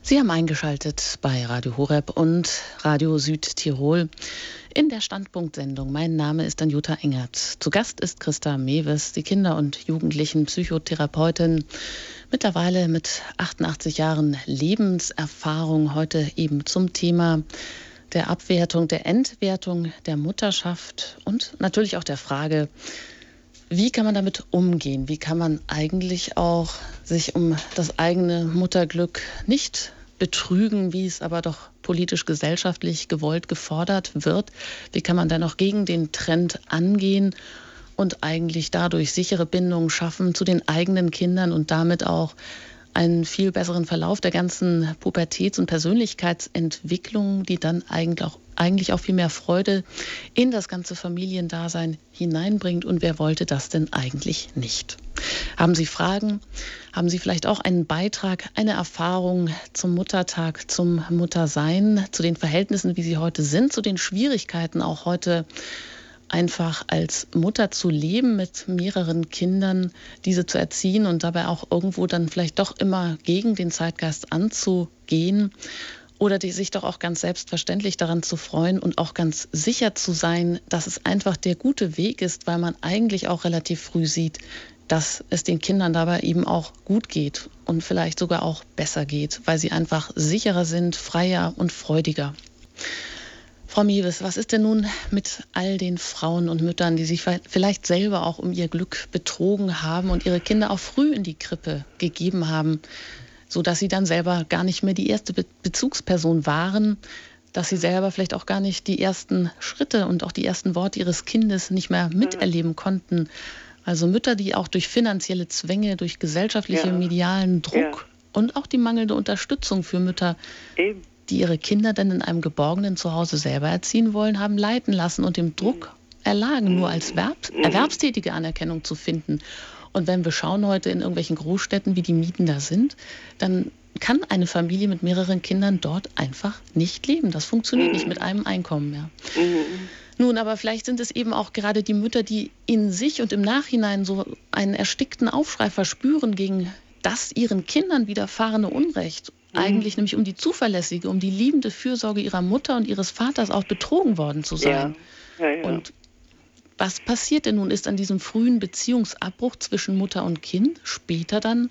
Sie haben eingeschaltet bei Radio Horeb und Radio Südtirol in der Standpunktsendung. Mein Name ist Anjuta Engert. Zu Gast ist Christa Mewes, die Kinder- und Jugendlichen Psychotherapeutin, mittlerweile mit 88 Jahren Lebenserfahrung, heute eben zum Thema der Abwertung, der Entwertung der Mutterschaft und natürlich auch der Frage, wie kann man damit umgehen? Wie kann man eigentlich auch sich um das eigene Mutterglück nicht betrügen, wie es aber doch politisch gesellschaftlich gewollt gefordert wird. Wie kann man da noch gegen den Trend angehen und eigentlich dadurch sichere Bindungen schaffen zu den eigenen Kindern und damit auch einen viel besseren Verlauf der ganzen Pubertäts- und Persönlichkeitsentwicklung, die dann eigentlich auch, eigentlich auch viel mehr Freude in das ganze Familiendasein hineinbringt. Und wer wollte das denn eigentlich nicht? Haben Sie Fragen? Haben Sie vielleicht auch einen Beitrag, eine Erfahrung zum Muttertag, zum Muttersein, zu den Verhältnissen, wie sie heute sind, zu den Schwierigkeiten auch heute einfach als Mutter zu leben mit mehreren Kindern, diese zu erziehen und dabei auch irgendwo dann vielleicht doch immer gegen den Zeitgeist anzugehen Oder die sich doch auch ganz selbstverständlich daran zu freuen und auch ganz sicher zu sein, dass es einfach der gute Weg ist, weil man eigentlich auch relativ früh sieht, dass es den Kindern dabei eben auch gut geht und vielleicht sogar auch besser geht, weil sie einfach sicherer sind, freier und freudiger. Frau Mewes, was ist denn nun mit all den Frauen und Müttern, die sich vielleicht selber auch um ihr Glück betrogen haben und ihre Kinder auch früh in die Krippe gegeben haben, sodass sie dann selber gar nicht mehr die erste Be Bezugsperson waren, dass sie selber vielleicht auch gar nicht die ersten Schritte und auch die ersten Worte ihres Kindes nicht mehr miterleben konnten? Also Mütter, die auch durch finanzielle Zwänge, durch gesellschaftlichen, ja. medialen Druck ja. und auch die mangelnde Unterstützung für Mütter, Eben. Die ihre Kinder dann in einem geborgenen Zuhause selber erziehen wollen, haben leiten lassen und dem Druck erlagen, nur als Verb mhm. erwerbstätige Anerkennung zu finden. Und wenn wir schauen heute in irgendwelchen Großstädten, wie die Mieten da sind, dann kann eine Familie mit mehreren Kindern dort einfach nicht leben. Das funktioniert nicht mhm. mit einem Einkommen mehr. Mhm. Nun, aber vielleicht sind es eben auch gerade die Mütter, die in sich und im Nachhinein so einen erstickten Aufschrei verspüren gegen das ihren Kindern widerfahrene Unrecht. Mhm. Eigentlich nämlich um die zuverlässige, um die liebende Fürsorge ihrer Mutter und ihres Vaters auch betrogen worden zu sein. Ja. Ja, ja. Und was passiert denn nun? Ist an diesem frühen Beziehungsabbruch zwischen Mutter und Kind später dann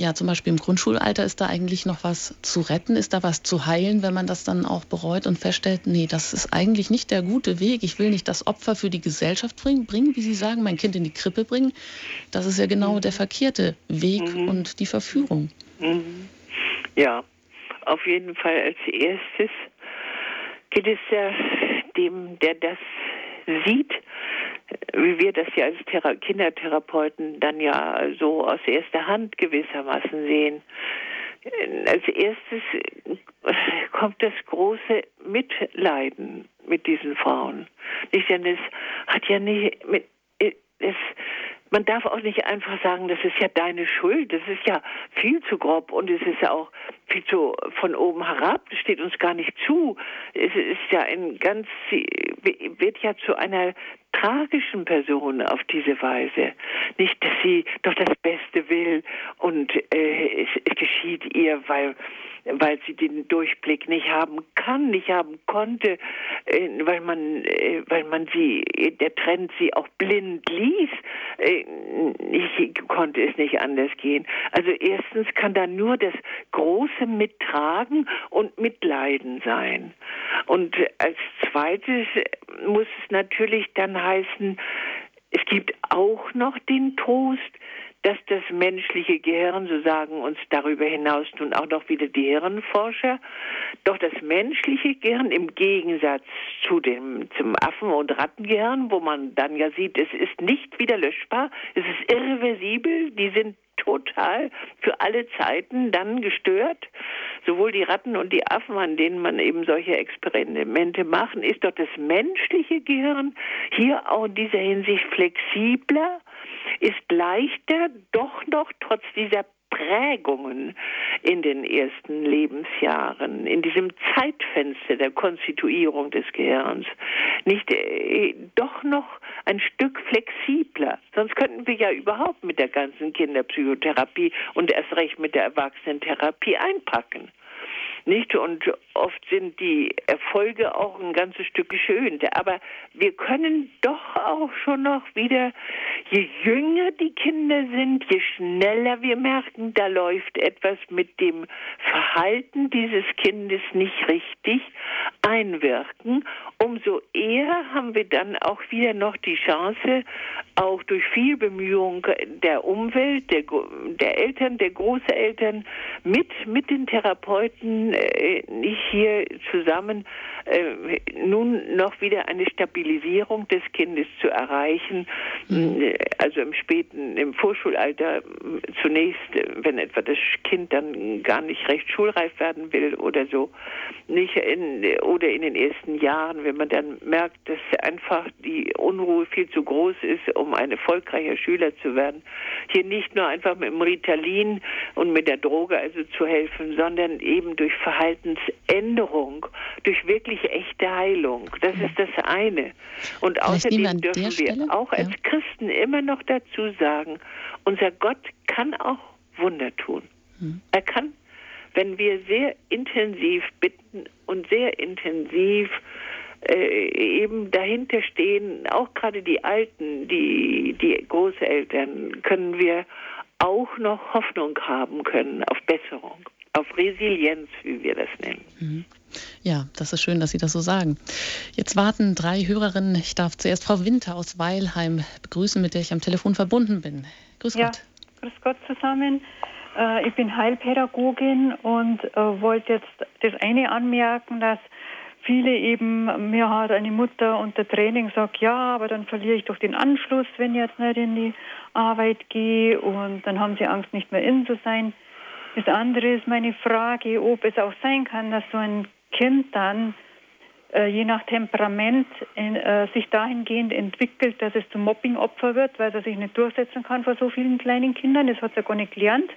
ja, zum Beispiel im Grundschulalter ist da eigentlich noch was zu retten, ist da was zu heilen, wenn man das dann auch bereut und feststellt, nee, das ist eigentlich nicht der gute Weg. Ich will nicht das Opfer für die Gesellschaft bringen, bringen wie Sie sagen, mein Kind in die Krippe bringen. Das ist ja genau mhm. der verkehrte Weg mhm. und die Verführung. Mhm. Ja, auf jeden Fall als erstes geht es ja dem, der das sieht, wie wir das ja als Thera Kindertherapeuten dann ja so aus erster Hand gewissermaßen sehen. Als erstes kommt das große Mitleiden mit diesen Frauen. Nicht, denn es hat ja nicht mit, es, man darf auch nicht einfach sagen, das ist ja deine Schuld, das ist ja viel zu grob und es ist ja auch viel zu von oben herab, das steht uns gar nicht zu. Es ist ja ein ganz, wird ja zu einer tragischen Person auf diese Weise. Nicht, dass sie doch das Beste will und äh, es, es geschieht ihr, weil weil sie den Durchblick nicht haben kann, nicht haben konnte, äh, weil man, äh, weil man sie, der Trend sie auch blind ließ. Äh, ich konnte es nicht anders gehen. Also erstens kann da nur das große Mittragen und Mitleiden sein. Und als zweites muss es natürlich dann heißen, es gibt auch noch den Trost, dass das menschliche Gehirn, so sagen uns darüber hinaus nun auch noch wieder die Hirnforscher, doch das menschliche Gehirn im Gegensatz zu dem, zum Affen- und Rattengehirn, wo man dann ja sieht, es ist nicht wieder löschbar, es ist irreversibel, die sind total für alle Zeiten dann gestört. Sowohl die Ratten und die Affen, an denen man eben solche Experimente machen, ist doch das menschliche Gehirn hier auch in dieser Hinsicht flexibler ist leichter, doch noch trotz dieser Prägungen in den ersten Lebensjahren, in diesem Zeitfenster der Konstituierung des Gehirns, nicht äh, doch noch ein Stück flexibler. Sonst könnten wir ja überhaupt mit der ganzen Kinderpsychotherapie und erst recht mit der Erwachsenentherapie einpacken nicht? Und oft sind die Erfolge auch ein ganzes Stück geschönt. Aber wir können doch auch schon noch wieder, je jünger die Kinder sind, je schneller wir merken, da läuft etwas mit dem Verhalten dieses Kindes nicht richtig, einwirken, umso eher haben wir dann auch wieder noch die Chance, auch durch viel Bemühung der Umwelt, der, der Eltern, der Großeltern mit, mit den Therapeuten äh, hier zusammen äh, nun noch wieder eine Stabilisierung des Kindes zu erreichen. Mhm. Also im späten, im Vorschulalter zunächst, wenn etwa das Kind dann gar nicht recht schulreif werden will oder so, nicht in, oder in den ersten Jahren, wenn man dann merkt, dass einfach die Unruhe viel zu groß ist, um ein erfolgreicher Schüler zu werden, hier nicht nur einfach mit dem Ritalin und mit der Droge also zu helfen, sondern eben durch Verhaltensänderung, durch wirklich echte Heilung. Das ist das eine. Und Vielleicht außerdem dürfen wir Stelle? auch als ja. Christen immer noch dazu sagen, unser Gott kann auch Wunder tun. Hm. Er kann wenn wir sehr intensiv bitten und sehr intensiv äh, eben dahinter stehen, auch gerade die Alten, die, die Großeltern, können wir auch noch Hoffnung haben können auf Besserung, auf Resilienz, wie wir das nennen. Mhm. Ja, das ist schön, dass Sie das so sagen. Jetzt warten drei Hörerinnen. Ich darf zuerst Frau Winter aus Weilheim begrüßen, mit der ich am Telefon verbunden bin. Grüß ja, Gott. Grüß Gott zusammen. Äh, ich bin Heilpädagogin und äh, wollte jetzt das eine anmerken, dass viele eben, mir hat eine Mutter unter Training sagt, ja, aber dann verliere ich doch den Anschluss, wenn ich jetzt nicht in die Arbeit gehe und dann haben sie Angst, nicht mehr in zu sein. Das andere ist meine Frage, ob es auch sein kann, dass so ein Kind dann äh, je nach Temperament in, äh, sich dahingehend entwickelt, dass es zum Mobbingopfer wird, weil er sich nicht durchsetzen kann vor so vielen kleinen Kindern. Das hat er gar nicht gelernt.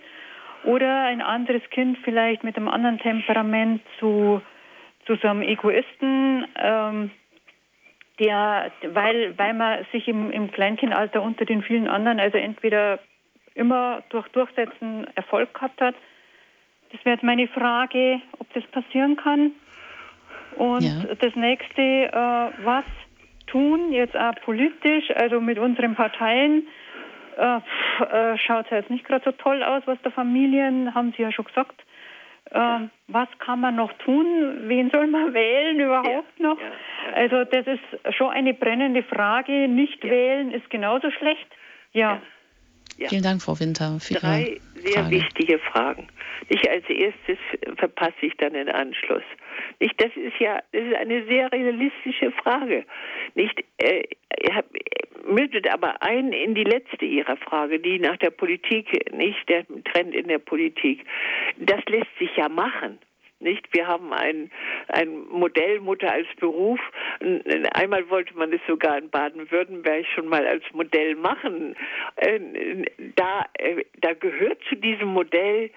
Oder ein anderes Kind vielleicht mit einem anderen Temperament zu, zu so einem Egoisten, ähm, der, weil, weil man sich im, im Kleinkindalter unter den vielen anderen, also entweder immer durch Durchsetzen Erfolg gehabt hat. Das wäre jetzt meine Frage, ob das passieren kann. Und ja. das nächste, äh, was tun jetzt auch politisch, also mit unseren Parteien, äh, äh, schaut es jetzt nicht gerade so toll aus, was der Familien, haben Sie ja schon gesagt. Äh, was kann man noch tun? Wen soll man [LAUGHS] wählen überhaupt ja, noch? Ja, ja. Also das ist schon eine brennende Frage. Nicht wählen ist genauso schlecht. Ja. Vielen Dank, Frau Winter. Für Drei sehr Frage. wichtige Fragen. Nicht als erstes verpasse ich dann den Anschluss. Nicht, das ist ja, das ist eine sehr realistische Frage. Nicht, äh, mündet aber ein in die letzte Ihrer Frage, die nach der Politik, nicht der Trend in der Politik. Das lässt sich ja machen. Nicht? Wir haben ein, ein Modell Mutter als Beruf. Einmal wollte man es sogar in Baden-Württemberg schon mal als Modell machen. Äh, da, äh, da gehört zu diesem Modell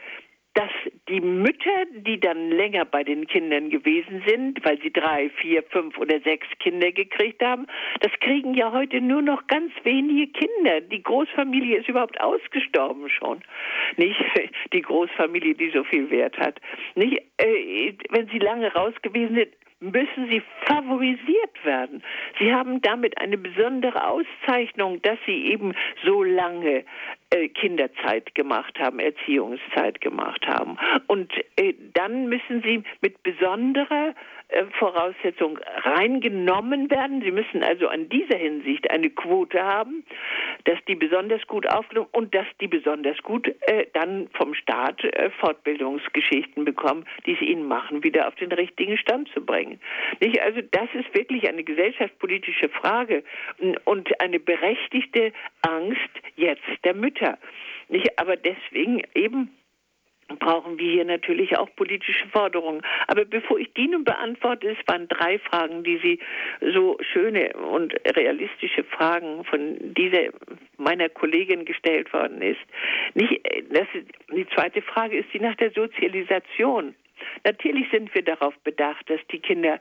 dass die Mütter, die dann länger bei den Kindern gewesen sind, weil sie drei, vier, fünf oder sechs Kinder gekriegt haben, das kriegen ja heute nur noch ganz wenige Kinder. Die Großfamilie ist überhaupt ausgestorben schon. Nicht [LAUGHS] die Großfamilie, die so viel Wert hat. Nicht, äh, wenn sie lange raus gewesen sind, müssen sie favorisiert werden. Sie haben damit eine besondere Auszeichnung, dass sie eben so lange Kinderzeit gemacht haben, Erziehungszeit gemacht haben. Und äh, dann müssen sie mit besonderer äh, Voraussetzung reingenommen werden. Sie müssen also an dieser Hinsicht eine Quote haben, dass die besonders gut aufgenommen und dass die besonders gut äh, dann vom Staat äh, Fortbildungsgeschichten bekommen, die es ihnen machen, wieder auf den richtigen Stand zu bringen. Nicht? Also das ist wirklich eine gesellschaftspolitische Frage und eine berechtigte Angst jetzt der Mütter. Nicht? Aber deswegen eben brauchen wir hier natürlich auch politische Forderungen. Aber bevor ich die nun beantworte, es waren drei Fragen, die Sie so schöne und realistische Fragen von dieser meiner Kollegin gestellt worden ist. Nicht, das, die zweite Frage ist die nach der Sozialisation. Natürlich sind wir darauf bedacht, dass die Kinder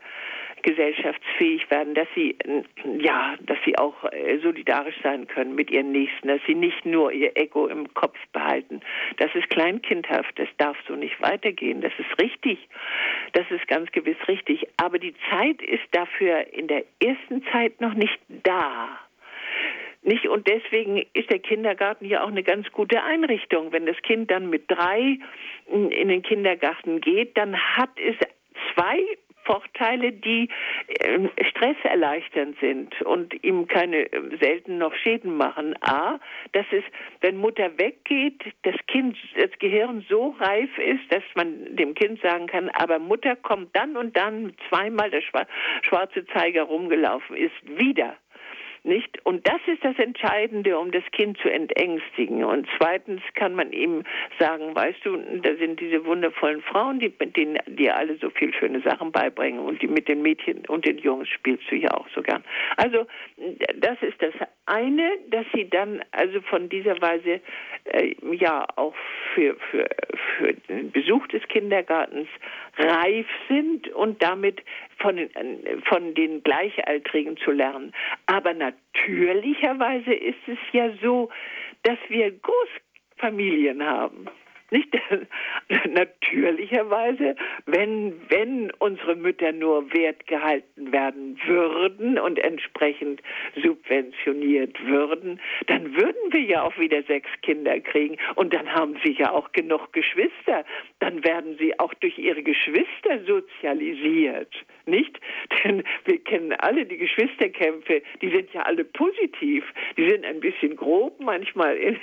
gesellschaftsfähig werden, dass sie ja, dass sie auch äh, solidarisch sein können mit ihren Nächsten, dass sie nicht nur ihr Ego im Kopf behalten. Das ist kleinkindhaft, das darf so nicht weitergehen. Das ist richtig. Das ist ganz gewiss richtig, aber die Zeit ist dafür in der ersten Zeit noch nicht da. Nicht? Und deswegen ist der Kindergarten ja auch eine ganz gute Einrichtung. Wenn das Kind dann mit drei in den Kindergarten geht, dann hat es zwei Vorteile, die äh, stresserleichternd sind und ihm keine äh, selten noch Schäden machen. A, dass es, wenn Mutter weggeht, das Kind, das Gehirn so reif ist, dass man dem Kind sagen kann, aber Mutter kommt dann und dann zweimal der schwarze Zeiger rumgelaufen ist, wieder nicht? Und das ist das Entscheidende, um das Kind zu entängstigen. Und zweitens kann man ihm sagen, weißt du, da sind diese wundervollen Frauen, die mit denen dir alle so viel schöne Sachen beibringen und die mit den Mädchen und den Jungs spielst du ja auch so gern. Also das ist das eine, dass sie dann also von dieser Weise äh, ja auch für, für, für den Besuch des Kindergartens reif sind und damit von, von den Gleichaltrigen zu lernen. Aber natürlicherweise ist es ja so, dass wir Großfamilien haben. Nicht [LAUGHS] natürlicherweise, wenn, wenn unsere Mütter nur wert gehalten werden würden und entsprechend subventioniert würden, dann würden wir ja auch wieder sechs Kinder kriegen und dann haben sie ja auch genug Geschwister. Dann werden sie auch durch ihre Geschwister sozialisiert. Nicht? [LAUGHS] Denn wir kennen alle die Geschwisterkämpfe, die sind ja alle positiv. Die sind ein bisschen grob manchmal im,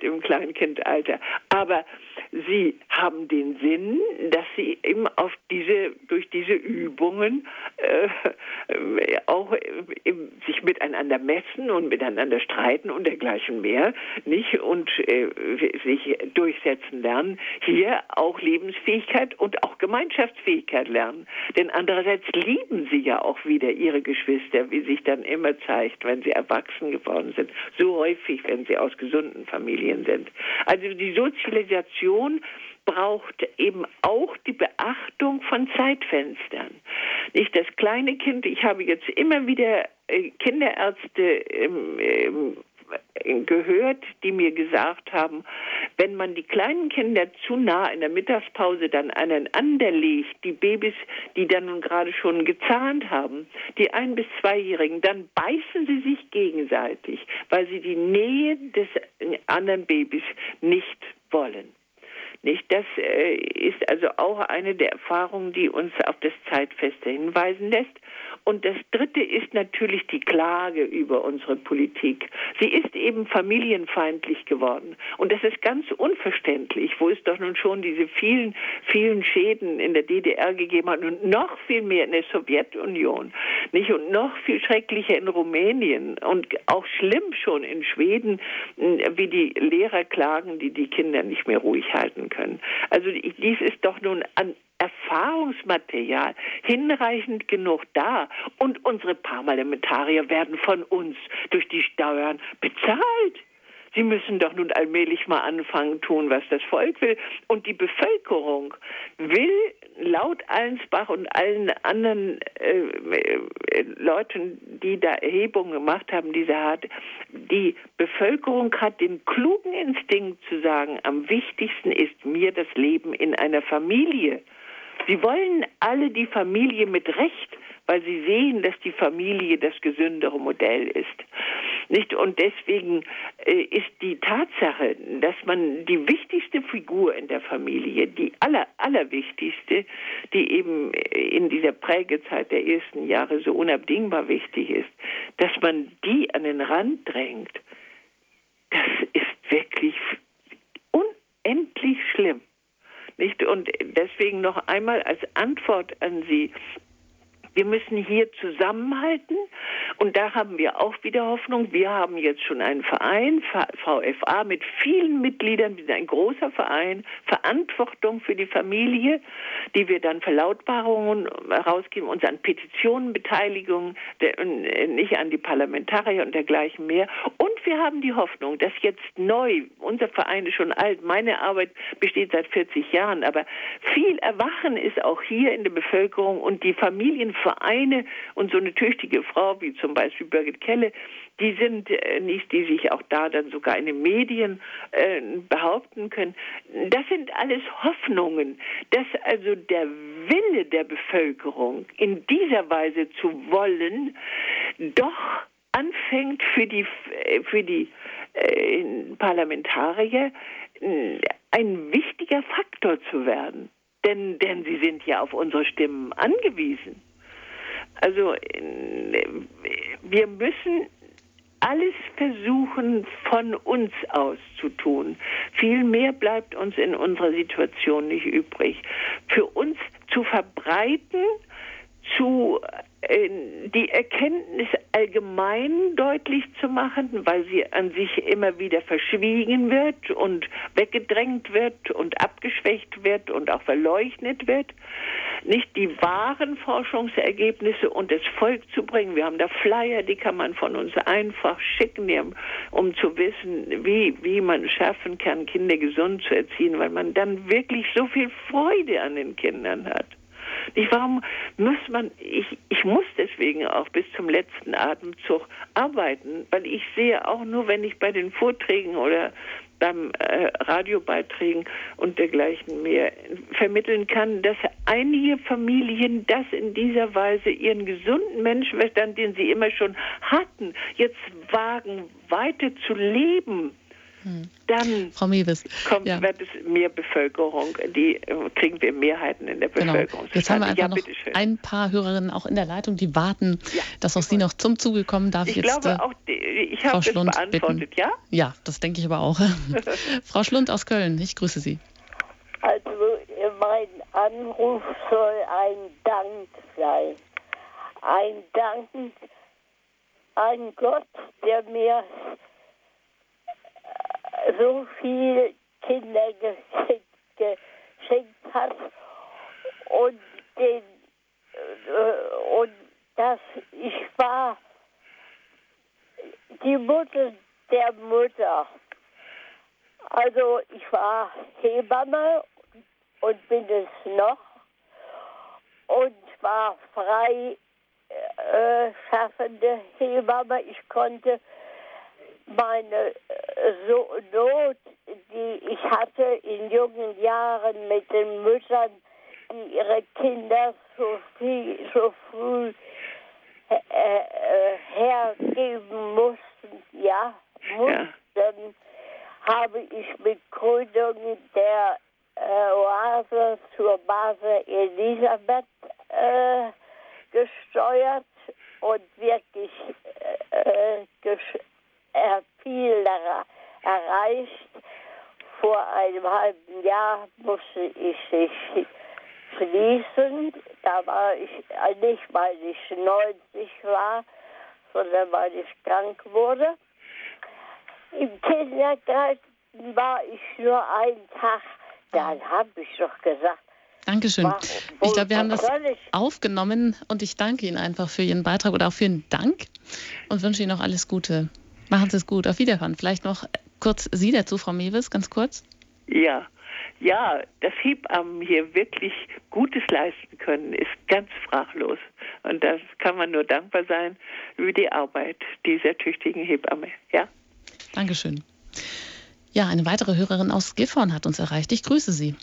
im Kleinkindalter. Aber sie haben den Sinn, dass sie eben auf diese, durch diese Übungen äh, auch äh, sich miteinander messen und miteinander streiten und dergleichen mehr, nicht? Und äh, sich durchsetzen lernen. Hier auch Lebensfähigkeit und auch Gemeinschaftsfähigkeit lernen. Denn andererseits lieben sie ja auch wieder ihre Geschwister, wie sich dann immer zeigt, wenn sie erwachsen geworden sind. So häufig, wenn sie aus gesunden Familien sind. Also die Sozialisation braucht eben auch die Beachtung von Zeitfenstern. Nicht das kleine Kind, ich habe jetzt immer wieder äh, Kinderärzte ähm, gehört, die mir gesagt haben, wenn man die kleinen Kinder zu nah in der Mittagspause dann aneinander legt, die Babys, die dann nun gerade schon gezahnt haben, die ein- bis zweijährigen, dann beißen sie sich gegenseitig, weil sie die Nähe des anderen Babys nicht wollen. Nicht? Das äh, ist also auch eine der Erfahrungen, die uns auf das Zeitfeste hinweisen lässt. Und das Dritte ist natürlich die Klage über unsere Politik. Sie ist eben familienfeindlich geworden. Und das ist ganz unverständlich, wo es doch nun schon diese vielen, vielen Schäden in der DDR gegeben hat und noch viel mehr in der Sowjetunion. Nicht? Und noch viel schrecklicher in Rumänien und auch schlimm schon in Schweden, wie die Lehrer klagen, die die Kinder nicht mehr ruhig halten können. Also dies ist doch nun an Erfahrungsmaterial hinreichend genug da und unsere Parlamentarier werden von uns durch die Steuern bezahlt. Sie müssen doch nun allmählich mal anfangen tun, was das Volk will. Und die Bevölkerung will laut Allensbach und allen anderen äh, äh, Leuten, die da Erhebungen gemacht haben, diese Art, die Bevölkerung hat den klugen Instinkt zu sagen, am wichtigsten ist mir das Leben in einer Familie. Sie wollen alle die Familie mit Recht weil sie sehen, dass die Familie das gesündere Modell ist. Nicht? Und deswegen äh, ist die Tatsache, dass man die wichtigste Figur in der Familie, die aller, allerwichtigste, die eben in dieser Prägezeit der ersten Jahre so unabdingbar wichtig ist, dass man die an den Rand drängt, das ist wirklich unendlich schlimm. Nicht? Und deswegen noch einmal als Antwort an Sie, wir müssen hier zusammenhalten und da haben wir auch wieder Hoffnung. Wir haben jetzt schon einen Verein, VFA, mit vielen Mitgliedern. Wir sind ein großer Verein, Verantwortung für die Familie, die wir dann Verlautbarungen herausgeben, uns an Petitionen beteiligen, nicht an die Parlamentarier und dergleichen mehr. Und wir haben die Hoffnung, dass jetzt neu, unser Verein ist schon alt, meine Arbeit besteht seit 40 Jahren, aber viel Erwachen ist auch hier in der Bevölkerung und die Familienvereine und so eine tüchtige Frau wie zum Beispiel Birgit Kelle, die sind äh, nicht, die sich auch da dann sogar in den Medien äh, behaupten können. Das sind alles Hoffnungen, dass also der Wille der Bevölkerung in dieser Weise zu wollen, doch anfängt für die, für die äh, Parlamentarier äh, ein wichtiger Faktor zu werden. Denn, denn sie sind ja auf unsere Stimmen angewiesen. Also äh, wir müssen alles versuchen, von uns aus zu tun. Viel mehr bleibt uns in unserer Situation nicht übrig. Für uns zu verbreiten, zu die Erkenntnis allgemein deutlich zu machen, weil sie an sich immer wieder verschwiegen wird und weggedrängt wird und abgeschwächt wird und auch verleugnet wird, nicht die wahren Forschungsergebnisse und das Volk zu bringen. Wir haben da Flyer, die kann man von uns einfach schicken, um zu wissen, wie, wie man schaffen kann, Kinder gesund zu erziehen, weil man dann wirklich so viel Freude an den Kindern hat. Ich, warum muss man, ich, ich muss deswegen auch bis zum letzten Atemzug arbeiten, weil ich sehe auch nur, wenn ich bei den Vorträgen oder beim äh, Radiobeiträgen und dergleichen mehr vermitteln kann, dass einige Familien das in dieser Weise ihren gesunden Menschenverstand, den sie immer schon hatten, jetzt wagen, weiter zu leben dann Frau Mewis, kommt, ja. wird es mehr Bevölkerung, die äh, kriegen wir Mehrheiten in der Bevölkerung. Genau. Jetzt haben wir einfach ja, noch ein paar Hörerinnen auch in der Leitung, die warten, ja, dass auch Sie noch zum Zuge kommen. Darf ich, ich jetzt glaube auch, die, ich habe das beantwortet, bitten. ja? Ja, das denke ich aber auch. [LAUGHS] Frau Schlund aus Köln, ich grüße Sie. Also mein Anruf soll ein Dank sein. Ein Dank an Gott, der mir so viel Kinder geschenkt, geschenkt hat und den äh, und dass ich war die Mutter der Mutter. Also ich war Hebamme und bin es noch und war frei äh, schaffende Hebamme. Ich konnte meine äh, so Not, die ich hatte in jungen Jahren mit den Müttern, die ihre Kinder so, viel, so früh äh, äh, hergeben mussten, ja, mussten, ja. habe ich mit Gründung der äh, Oase zur Base Elisabeth äh, gesteuert und wirklich äh, er viel erreicht. Vor einem halben Jahr musste ich sich schließen. Da war ich nicht, weil ich 90 war, sondern weil ich krank wurde. Im Kindergarten war ich nur einen Tag. Dann habe ich doch gesagt, Dankeschön. Warum? Ich glaube, wir haben das aufgenommen und ich danke Ihnen einfach für Ihren Beitrag oder auch für Ihren Dank und wünsche Ihnen noch alles Gute. Machen Sie es gut. Auf Wiederhören. Vielleicht noch kurz Sie dazu, Frau Mewes, ganz kurz. Ja. Ja, dass Hebammen hier wirklich Gutes leisten können, ist ganz fraglos. Und das kann man nur dankbar sein über die Arbeit dieser tüchtigen Hebamme. Ja? Dankeschön. Ja, eine weitere Hörerin aus Gifhorn hat uns erreicht. Ich grüße Sie.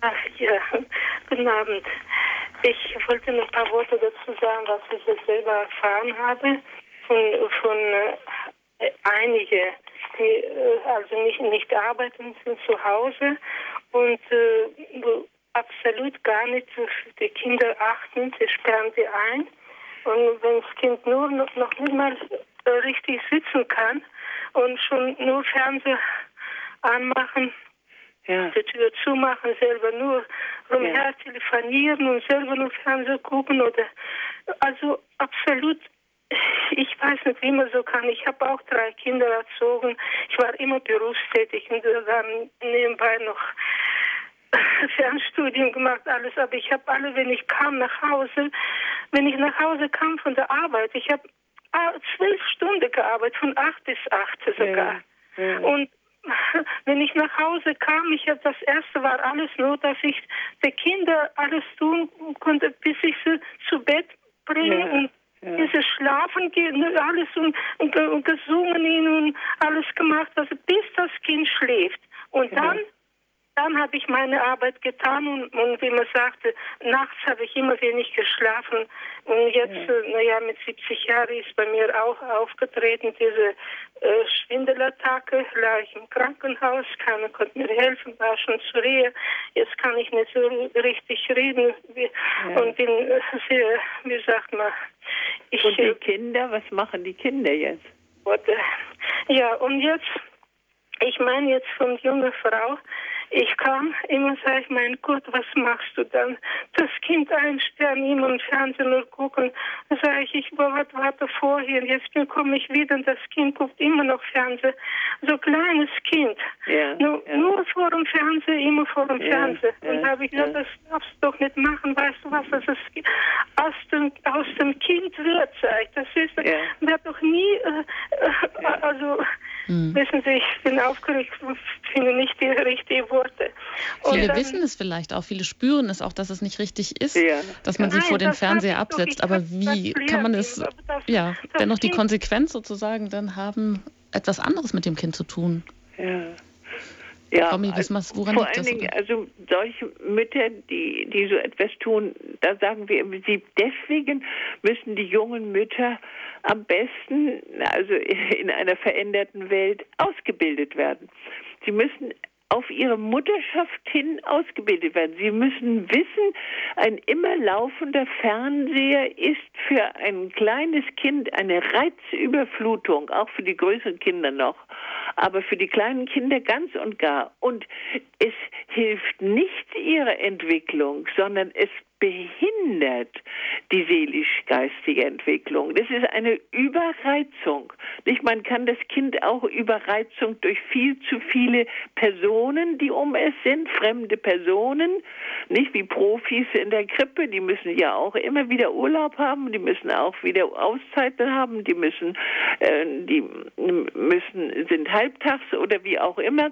Ach ja, guten Abend. Ich wollte noch ein paar Worte dazu sagen, was ich jetzt selber erfahren habe von, von äh, einige, die äh, also nicht, nicht arbeiten, sind zu Hause und äh, absolut gar nicht auf die Kinder achten, sie sperren sie ein. Und wenn das Kind nur noch, noch nicht mal richtig sitzen kann und schon nur Fernseher anmachen, ja. die Tür zumachen, selber nur rumher ja. telefonieren und selber nur Fernseher gucken oder also absolut ich weiß nicht, wie man so kann. Ich habe auch drei Kinder erzogen. Ich war immer berufstätig und dann nebenbei noch [LAUGHS] Fernstudium gemacht, alles. Aber ich habe alle, wenn ich kam nach Hause, wenn ich nach Hause kam von der Arbeit, ich habe ah, zwölf Stunden gearbeitet, von acht bis acht sogar. Ja. Ja. Und [LAUGHS] wenn ich nach Hause kam, ich habe das erste war alles nur, dass ich den Kinder alles tun konnte, bis ich sie zu Bett bringe ja. und ja. Dieses Schlafen gehen, ne, alles und, und, und gesungen und alles gemacht, also bis das Kind schläft. Und genau. dann dann habe ich meine Arbeit getan und, und wie man sagte, nachts habe ich immer wenig geschlafen. Und jetzt, ja. äh, naja, mit 70 Jahren ist bei mir auch aufgetreten diese äh, Schwindelattacke, lag ich im Krankenhaus, keiner konnte mir helfen, war schon zu Rehe. Jetzt kann ich nicht so richtig reden ja. und bin äh, sehr, wie sagt man, ich, Und die äh, Kinder, was machen die Kinder jetzt? Ja, und jetzt, ich meine jetzt von junger Frau, ich kam immer, sag ich, mein Gott, was machst du dann? Das Kind einsperren, ihm und Fernsehen nur gucken. Sag ich, ich warte, warte vorher, jetzt komme ich wieder und das Kind guckt immer noch Fernsehen. So kleines Kind. Ja, nur, ja. nur vor dem Fernsehen, immer vor dem ja, Fernsehen. Und da habe ich gesagt, das darfst du doch nicht machen, weißt du was, das ist aus dem, aus dem Kind wird, sag ich. Das ist, wird doch nie, äh, äh, also, Mhm. Wissen Sie, ich bin aufgeregt und finde nicht die richtigen Worte. Und viele dann, wissen es vielleicht auch, viele spüren es auch, dass es nicht richtig ist, ja. dass man sie Nein, vor den Fernseher absetzt. Aber wie kann man es, ja, dennoch die Konsequenz sozusagen dann haben, etwas anderes mit dem Kind zu tun? Ja. Ja, Tommy, also, woran vor allen Dingen, also solche Mütter, die, die so etwas tun, da sagen wir im Prinzip, deswegen müssen die jungen Mütter am besten, also [LAUGHS] in einer veränderten Welt, ausgebildet werden. Sie müssen auf ihre Mutterschaft hin ausgebildet werden. Sie müssen wissen, ein immer laufender Fernseher ist für ein kleines Kind eine Reizüberflutung, auch für die größeren Kinder noch, aber für die kleinen Kinder ganz und gar. Und es hilft nicht ihrer Entwicklung, sondern es behindert die seelisch-geistige Entwicklung. Das ist eine Überreizung. Nicht? Man kann das Kind auch Überreizung durch viel zu viele Personen, die um es sind, fremde Personen, nicht wie Profis in der Krippe, die müssen ja auch immer wieder Urlaub haben, die müssen auch wieder Auszeiten haben, die müssen, äh, die müssen, sind halbtags oder wie auch immer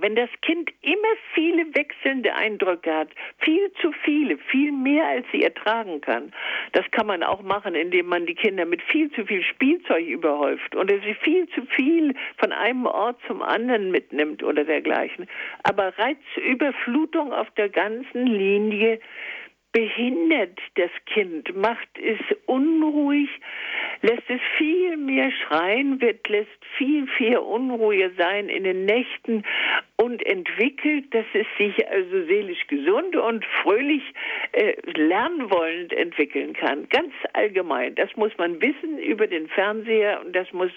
wenn das Kind immer viele wechselnde Eindrücke hat, viel zu viele, viel mehr als sie ertragen kann, das kann man auch machen, indem man die Kinder mit viel zu viel Spielzeug überhäuft oder sie viel zu viel von einem Ort zum anderen mitnimmt oder dergleichen. Aber Reizüberflutung auf der ganzen Linie behindert das Kind, macht es unruhig, lässt es viel mehr schreien, wird, lässt viel, viel unruhiger sein in den Nächten und entwickelt, dass es sich also seelisch gesund und fröhlich äh, lernwollend entwickeln kann. Ganz allgemein. Das muss man wissen über den Fernseher und das muss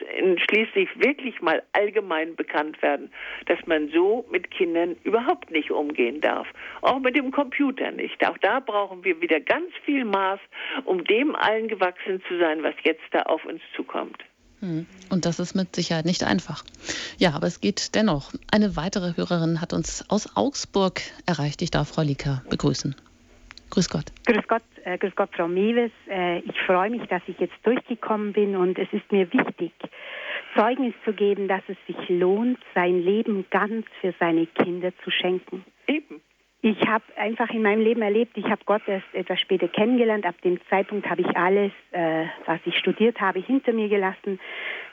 schließlich wirklich mal allgemein bekannt werden, dass man so mit Kindern überhaupt nicht umgehen darf. Auch mit dem Computer nicht. Auch da brauchen wir wieder ganz viel Maß, um dem allen gewachsen zu sein, was jetzt da auf uns zukommt. Hm. Und das ist mit Sicherheit nicht einfach. Ja, aber es geht dennoch. Eine weitere Hörerin hat uns aus Augsburg erreicht. Ich darf Frau Lika begrüßen. Grüß Gott. Grüß Gott, äh, grüß Gott, Frau Mewes. Äh, ich freue mich, dass ich jetzt durchgekommen bin und es ist mir wichtig, Zeugnis zu geben, dass es sich lohnt, sein Leben ganz für seine Kinder zu schenken. Eben. Ich habe einfach in meinem Leben erlebt, ich habe Gott erst etwas später kennengelernt. Ab dem Zeitpunkt habe ich alles, äh, was ich studiert habe, hinter mir gelassen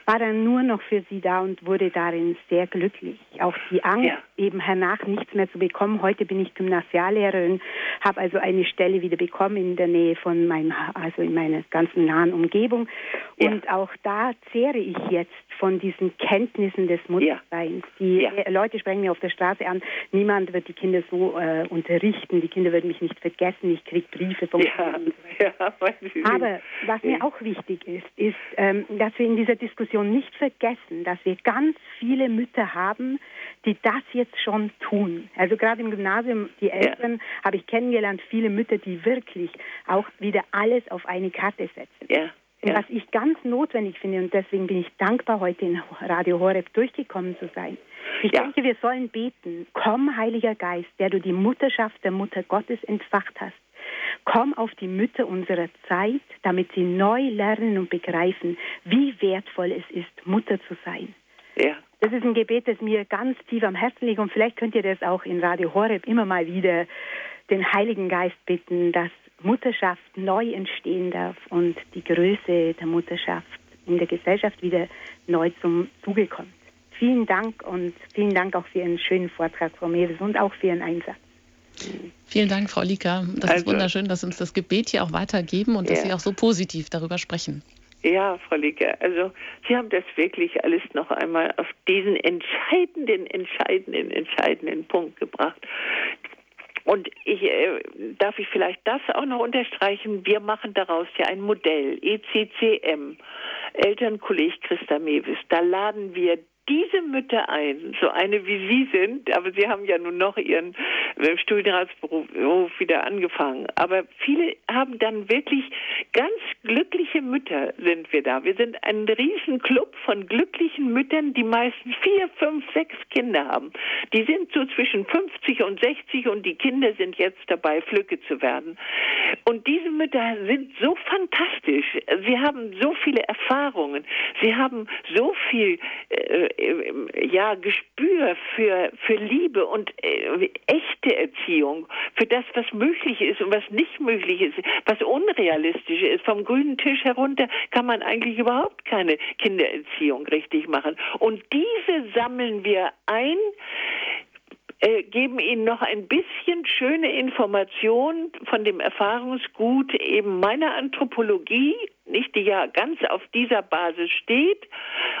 war dann nur noch für sie da und wurde darin sehr glücklich. Auch die Angst, ja. eben hernach nichts mehr zu bekommen. Heute bin ich Gymnasiallehrerin, habe also eine Stelle wieder bekommen in der Nähe von meinem, also in meiner ganzen nahen Umgebung. Ja. Und auch da zehre ich jetzt von diesen Kenntnissen des Mutterseins. Die Leute sprechen mir auf der Straße an, niemand wird die Kinder so äh, unterrichten, die Kinder würden mich nicht vergessen, ich kriege Briefe von ja. [LAUGHS] Aber was mir auch wichtig ist, ist, ähm, dass wir in dieser Diskussion Diskussion nicht vergessen, dass wir ganz viele Mütter haben, die das jetzt schon tun. Also gerade im Gymnasium, die Eltern ja. habe ich kennengelernt, viele Mütter, die wirklich auch wieder alles auf eine Karte setzen. Ja. Ja. Was ich ganz notwendig finde, und deswegen bin ich dankbar, heute in Radio Horeb durchgekommen zu sein. Ich ja. denke, wir sollen beten, komm, Heiliger Geist, der du die Mutterschaft der Mutter Gottes entfacht hast. Komm auf die Mütter unserer Zeit, damit sie neu lernen und begreifen, wie wertvoll es ist, Mutter zu sein. Ja. Das ist ein Gebet, das mir ganz tief am Herzen liegt und vielleicht könnt ihr das auch in Radio Horeb immer mal wieder den Heiligen Geist bitten, dass Mutterschaft neu entstehen darf und die Größe der Mutterschaft in der Gesellschaft wieder neu zum Zuge kommt. Vielen Dank und vielen Dank auch für Ihren schönen Vortrag, Frau Mewes, und auch für Ihren Einsatz. Vielen Dank, Frau Lika. Das also, ist wunderschön, dass Sie uns das Gebet hier auch weitergeben und ja. dass Sie auch so positiv darüber sprechen. Ja, Frau Lika, also Sie haben das wirklich alles noch einmal auf diesen entscheidenden, entscheidenden, entscheidenden Punkt gebracht. Und ich äh, darf ich vielleicht das auch noch unterstreichen. Wir machen daraus ja ein Modell, ECCM, Elternkolleg Christa Mewis. Da laden wir diese Mütter ein, so eine wie Sie sind, aber Sie haben ja nun noch Ihren Studienratsberuf wieder angefangen, aber viele haben dann wirklich ganz glückliche Mütter sind wir da. Wir sind ein Riesenclub von glücklichen Müttern, die meistens vier, fünf, sechs Kinder haben. Die sind so zwischen 50 und 60 und die Kinder sind jetzt dabei, Flücke zu werden. Und diese Mütter sind so fantastisch. Sie haben so viele Erfahrungen. Sie haben so viel äh, ja, Gespür für, für Liebe und äh, echte Erziehung, für das, was möglich ist und was nicht möglich ist, was unrealistisch ist. Vom grünen Tisch herunter kann man eigentlich überhaupt keine Kindererziehung richtig machen. Und diese sammeln wir ein äh, geben Ihnen noch ein bisschen schöne Informationen von dem Erfahrungsgut eben meiner Anthropologie, nicht die ja ganz auf dieser Basis steht,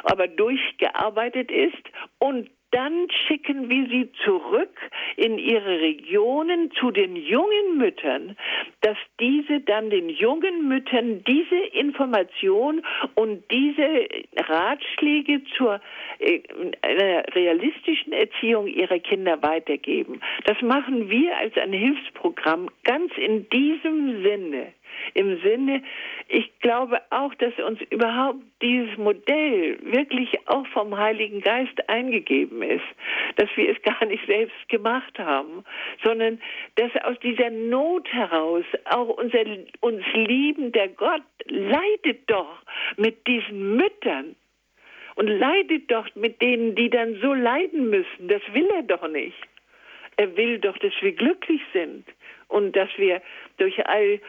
aber durchgearbeitet ist. Und dann schicken wir sie zurück in ihre Regionen zu den jungen Müttern, dass diese dann den jungen Müttern diese Information und diese Ratschläge zur äh, realistischen Erziehung ihrer Kinder weitergeben. Das machen wir als ein Hilfsprogramm ganz in diesem Sinne im Sinne, ich glaube auch, dass uns überhaupt dieses Modell wirklich auch vom Heiligen Geist eingegeben ist, dass wir es [LAUGHS] gar nicht selbst gemacht haben, sondern dass aus dieser Not heraus auch unser uns liebender Gott leidet doch mit diesen Müttern und leidet doch mit denen, die dann so leiden müssen. Das will er doch nicht. Er will doch, dass wir glücklich sind und dass wir durch all,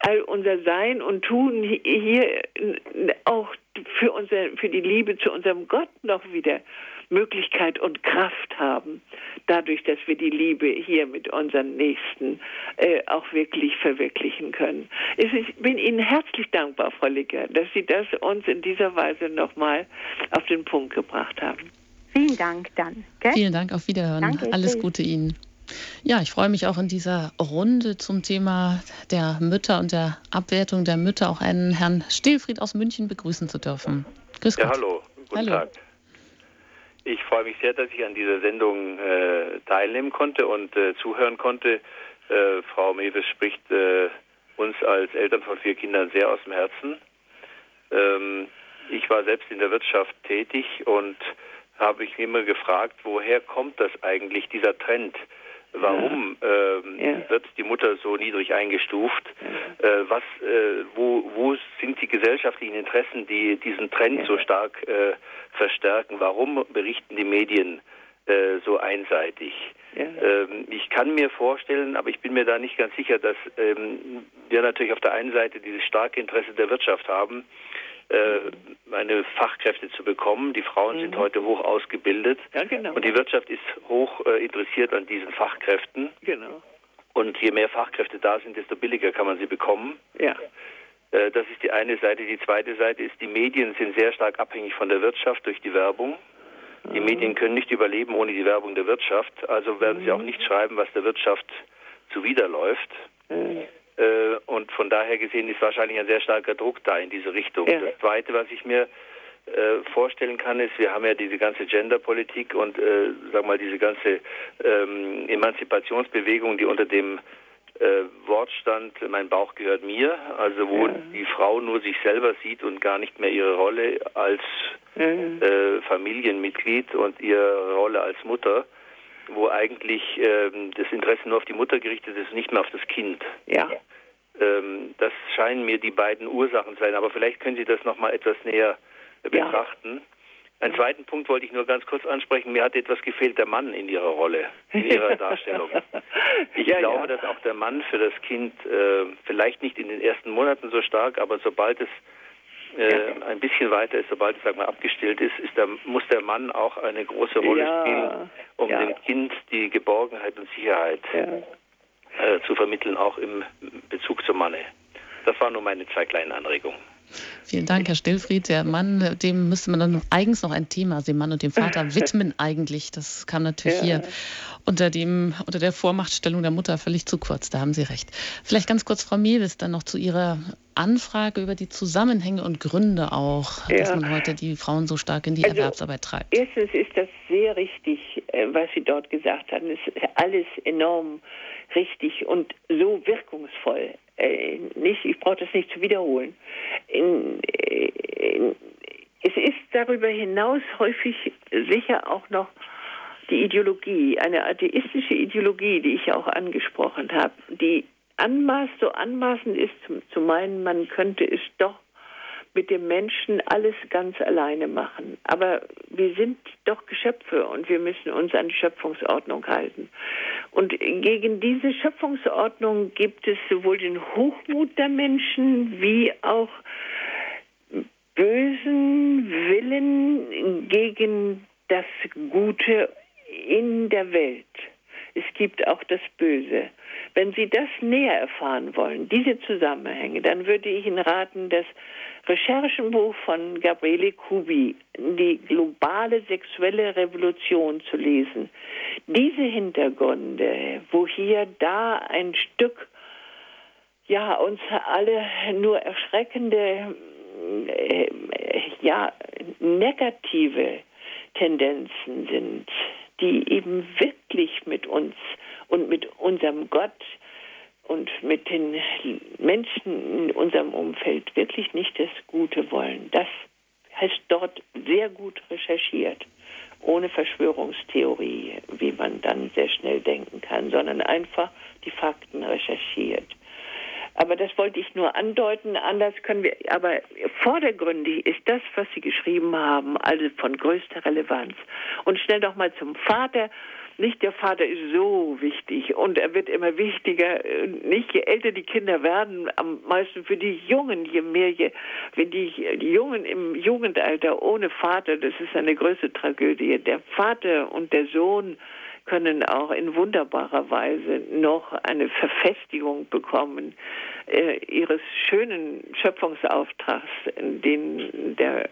all unser Sein und Tun hier auch für, unser, für die Liebe zu unserem Gott noch wieder Möglichkeit und Kraft haben, dadurch, dass wir die Liebe hier mit unseren Nächsten äh, auch wirklich verwirklichen können. Ich bin Ihnen herzlich dankbar, Frau Licker, dass Sie das uns in dieser Weise nochmal auf den Punkt gebracht haben. Vielen Dank dann. Gell? Vielen Dank, auf Wiederhören. Danke, Alles Gute Ihnen. Ja, ich freue mich auch in dieser Runde zum Thema der Mütter und der Abwertung der Mütter auch einen Herrn Stilfried aus München begrüßen zu dürfen. Grüß Gott. Ja, hallo. Guten hallo. Tag. Ich freue mich sehr, dass ich an dieser Sendung äh, teilnehmen konnte und äh, zuhören konnte. Äh, Frau Mewes spricht äh, uns als Eltern von vier Kindern sehr aus dem Herzen. Ähm, ich war selbst in der Wirtschaft tätig und habe mich immer gefragt, woher kommt das eigentlich, dieser Trend? Warum ähm, ja. wird die Mutter so niedrig eingestuft? Ja. Äh, was, äh, wo, wo sind die gesellschaftlichen Interessen, die diesen Trend ja. so stark äh, verstärken? Warum berichten die Medien äh, so einseitig? Ähm, ich kann mir vorstellen, aber ich bin mir da nicht ganz sicher, dass ähm, wir natürlich auf der einen Seite dieses starke Interesse der Wirtschaft haben, meine Fachkräfte zu bekommen. Die Frauen mhm. sind heute hoch ausgebildet ja, genau. und die Wirtschaft ist hoch äh, interessiert an diesen Fachkräften. Genau. Und je mehr Fachkräfte da sind, desto billiger kann man sie bekommen. Ja. Äh, das ist die eine Seite. Die zweite Seite ist, die Medien sind sehr stark abhängig von der Wirtschaft durch die Werbung. Die mhm. Medien können nicht überleben ohne die Werbung der Wirtschaft. Also werden mhm. sie auch nicht schreiben, was der Wirtschaft zuwiderläuft. Mhm. Äh, und von daher gesehen ist wahrscheinlich ein sehr starker Druck da in diese Richtung. Ja. Das Zweite, was ich mir äh, vorstellen kann, ist, wir haben ja diese ganze Genderpolitik und äh, sag mal diese ganze ähm, Emanzipationsbewegung, die unter dem äh, Wort stand, mein Bauch gehört mir, also wo ja. die Frau nur sich selber sieht und gar nicht mehr ihre Rolle als ja. äh, Familienmitglied und ihre Rolle als Mutter wo eigentlich ähm, das Interesse nur auf die Mutter gerichtet ist, nicht mehr auf das Kind. Ja. Ähm, das scheinen mir die beiden Ursachen zu sein, aber vielleicht können Sie das nochmal etwas näher äh, betrachten. Ja. Einen zweiten Punkt wollte ich nur ganz kurz ansprechen. Mir hat etwas gefehlt, der Mann in ihrer Rolle, in ihrer [LAUGHS] Darstellung. Ich ja, glaube, ja. dass auch der Mann für das Kind äh, vielleicht nicht in den ersten Monaten so stark, aber sobald es äh, ein bisschen weiter ist, sobald es sag mal, abgestillt ist, ist der, muss der Mann auch eine große Rolle ja. spielen, um ja. dem Kind die Geborgenheit und Sicherheit ja. äh, zu vermitteln, auch im Bezug zum Manne. Das waren nur meine zwei kleinen Anregungen. Vielen Dank, Herr Stillfried. Der Mann, dem müsste man dann eigens noch ein Thema, dem Mann und dem Vater [LAUGHS] widmen eigentlich. Das kam natürlich ja. hier unter, dem, unter der Vormachtstellung der Mutter völlig zu kurz. Da haben Sie recht. Vielleicht ganz kurz, Frau Mewis, dann noch zu Ihrer Anfrage über die Zusammenhänge und Gründe auch, ja. dass man heute die Frauen so stark in die also, Erwerbsarbeit treibt. Erstens ist das sehr richtig, äh, was Sie dort gesagt haben. Es ist alles enorm richtig und so wirkungsvoll. Äh, nicht, ich brauche das nicht zu wiederholen. In, in, es ist darüber hinaus häufig sicher auch noch die Ideologie, eine atheistische Ideologie, die ich auch angesprochen habe, die anmaßt, so anmaßend ist zu, zu meinen, man könnte es doch mit dem Menschen alles ganz alleine machen. Aber wir sind doch Geschöpfe und wir müssen uns an die Schöpfungsordnung halten. Und gegen diese Schöpfungsordnung gibt es sowohl den Hochmut der Menschen wie auch bösen Willen gegen das Gute in der Welt. Es gibt auch das Böse. Wenn Sie das näher erfahren wollen, diese Zusammenhänge, dann würde ich Ihnen raten, das Recherchenbuch von Gabriele Kubi, die globale sexuelle Revolution zu lesen. Diese Hintergründe, wo hier da ein Stück ja uns alle nur erschreckende äh, ja negative Tendenzen sind, die eben wirklich uns und mit unserem Gott und mit den Menschen in unserem Umfeld wirklich nicht das Gute wollen. Das heißt dort sehr gut recherchiert, ohne Verschwörungstheorie, wie man dann sehr schnell denken kann, sondern einfach die Fakten recherchiert. Aber das wollte ich nur andeuten. Anders können wir, aber vordergründig ist das, was Sie geschrieben haben, also von größter Relevanz. Und schnell noch mal zum Vater. Nicht der Vater ist so wichtig und er wird immer wichtiger. Nicht je älter die Kinder werden, am meisten für die Jungen, je mehr, je, wenn die, die Jungen im Jugendalter ohne Vater, das ist eine größte Tragödie. Der Vater und der Sohn können auch in wunderbarer Weise noch eine Verfestigung bekommen äh, ihres schönen Schöpfungsauftrags, den der,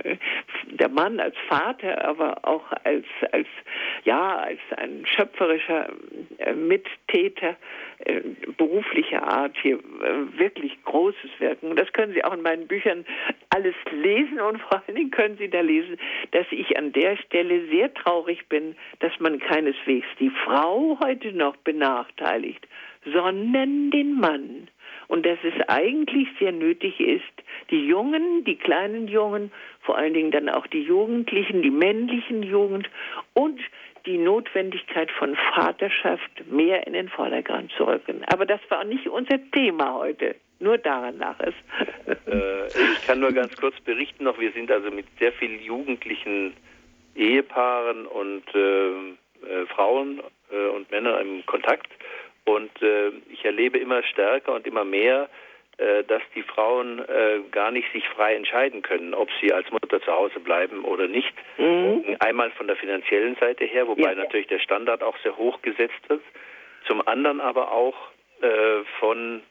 der Mann als Vater, aber auch als, als, ja, als ein schöpferischer äh, Mittäter äh, beruflicher Art hier äh, wirklich Großes wirken. Das können Sie auch in meinen Büchern alles lesen und vor allen Dingen können Sie da lesen, dass ich an der Stelle sehr traurig bin, dass man keineswegs die Frau heute noch benachteiligt, sondern den Mann und dass es eigentlich sehr nötig ist, die Jungen, die kleinen Jungen, vor allen Dingen dann auch die Jugendlichen, die männlichen Jugend und die Notwendigkeit von Vaterschaft mehr in den Vordergrund zu rücken. Aber das war nicht unser Thema heute. Nur daran nach es. Äh, ich kann nur ganz kurz berichten noch, wir sind also mit sehr vielen jugendlichen Ehepaaren und äh, äh, Frauen äh, und Männern im Kontakt und äh, ich erlebe immer stärker und immer mehr, äh, dass die Frauen äh, gar nicht sich frei entscheiden können, ob sie als Mutter zu Hause bleiben oder nicht. Mhm. Einmal von der finanziellen Seite her, wobei ja. natürlich der Standard auch sehr hoch gesetzt wird. Zum anderen aber auch äh, von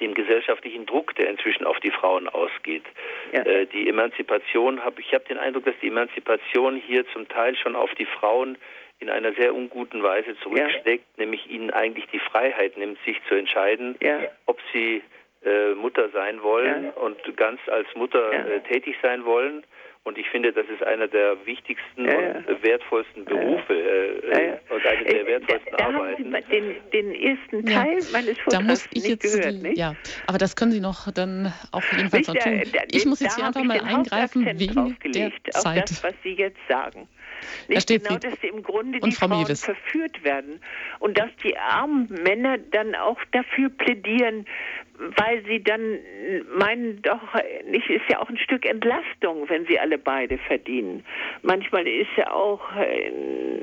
dem gesellschaftlichen Druck, der inzwischen auf die Frauen ausgeht. Ja. Äh, die Emanzipation, hab, ich habe den Eindruck, dass die Emanzipation hier zum Teil schon auf die Frauen in einer sehr unguten Weise zurückschlägt, ja. nämlich ihnen eigentlich die Freiheit nimmt, sich zu entscheiden, ja. ob sie äh, Mutter sein wollen ja. und ganz als Mutter äh, tätig sein wollen. Und ich finde, das ist einer der wichtigsten und wertvollsten Berufe äh, und eine der äh, wertvollsten da, da Arbeiten. Haben Sie den, den ersten Teil meines Vortrags da muss ich jetzt, gehört, nicht? Ja, aber das können Sie noch dann auch jedenfalls noch tun. Ich muss jetzt hier einfach mal eingreifen wegen der Zeit. Auf das, was Sie jetzt sagen. Nicht genau, dass sie im Grunde die Frauen Mewis. verführt werden und dass die armen Männer dann auch dafür plädieren, weil sie dann meinen, doch, nicht ist ja auch ein Stück Entlastung, wenn sie alle beide verdienen. Manchmal ist ja auch, äh,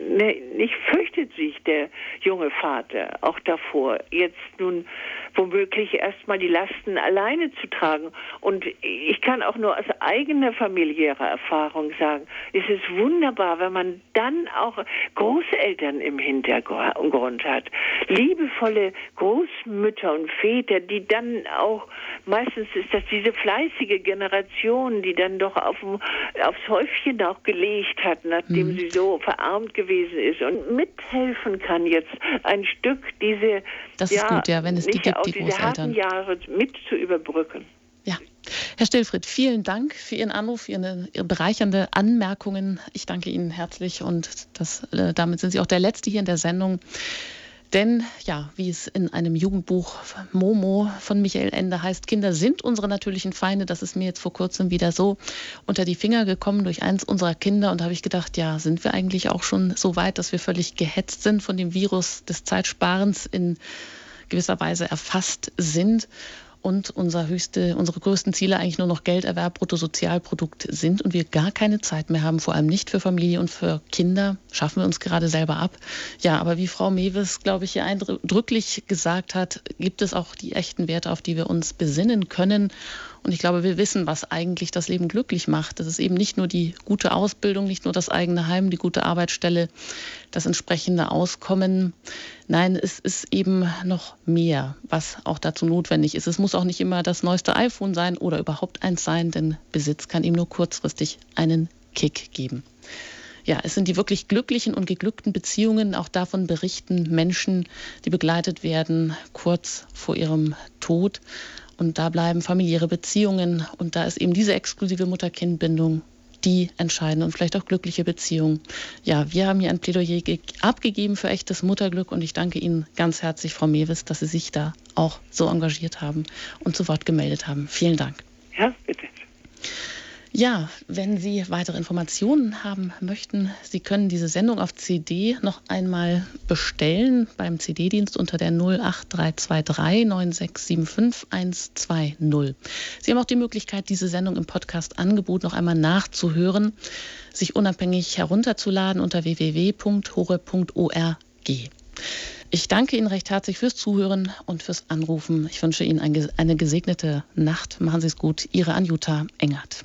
ne, nicht fürchtet sich der junge Vater auch davor, jetzt nun womöglich erstmal die Lasten alleine zu tragen. Und ich kann auch nur aus eigener familiärer Erfahrung sagen, es ist wunderbar, wenn man dann auch Großeltern im Hintergrund hat, liebevolle Großmütter und Väter, die dann auch, meistens ist das diese fleißige Generation, die dann doch auf, aufs Häufchen auch gelegt hat, nachdem mhm. sie so verarmt gewesen ist und mithelfen kann jetzt ein Stück diese, das ist gut, ja, wenn es die gibt, die diese harten Jahre mit zu überbrücken. Ja. Herr Stillfried, vielen Dank für Ihren Anruf, für Ihre, Ihre bereichernde Anmerkungen. Ich danke Ihnen herzlich und das, äh, damit sind Sie auch der Letzte hier in der Sendung. Denn ja, wie es in einem Jugendbuch Momo von Michael Ende heißt, Kinder sind unsere natürlichen Feinde. Das ist mir jetzt vor kurzem wieder so unter die Finger gekommen durch eins unserer Kinder. Und da habe ich gedacht, ja, sind wir eigentlich auch schon so weit, dass wir völlig gehetzt sind von dem Virus des Zeitsparens in gewisser Weise erfasst sind und unser höchste, unsere größten Ziele eigentlich nur noch Gelderwerb, Bruttosozialprodukt sind und wir gar keine Zeit mehr haben, vor allem nicht für Familie und für Kinder, schaffen wir uns gerade selber ab. Ja, aber wie Frau Mewes, glaube ich, hier eindrücklich gesagt hat, gibt es auch die echten Werte, auf die wir uns besinnen können und ich glaube, wir wissen, was eigentlich das Leben glücklich macht. Das ist eben nicht nur die gute Ausbildung, nicht nur das eigene Heim, die gute Arbeitsstelle, das entsprechende Auskommen. Nein, es ist eben noch mehr, was auch dazu notwendig ist. Es muss auch nicht immer das neueste iPhone sein oder überhaupt eins sein, denn Besitz kann ihm nur kurzfristig einen Kick geben. Ja, es sind die wirklich glücklichen und geglückten Beziehungen. Auch davon berichten Menschen, die begleitet werden kurz vor ihrem Tod. Und da bleiben familiäre Beziehungen und da ist eben diese exklusive Mutter-Kind-Bindung die entscheidende und vielleicht auch glückliche Beziehung. Ja, wir haben hier ein Plädoyer abgegeben für echtes Mutterglück und ich danke Ihnen ganz herzlich, Frau Mewes, dass Sie sich da auch so engagiert haben und zu Wort gemeldet haben. Vielen Dank. Ja, bitte. Ja, wenn Sie weitere Informationen haben möchten, Sie können diese Sendung auf CD noch einmal bestellen beim CD-Dienst unter der 08323 9675 120. Sie haben auch die Möglichkeit, diese Sendung im Podcast-Angebot noch einmal nachzuhören, sich unabhängig herunterzuladen unter www.hore.org. Ich danke Ihnen recht herzlich fürs Zuhören und fürs Anrufen. Ich wünsche Ihnen eine gesegnete Nacht. Machen Sie es gut. Ihre Anjuta Engert.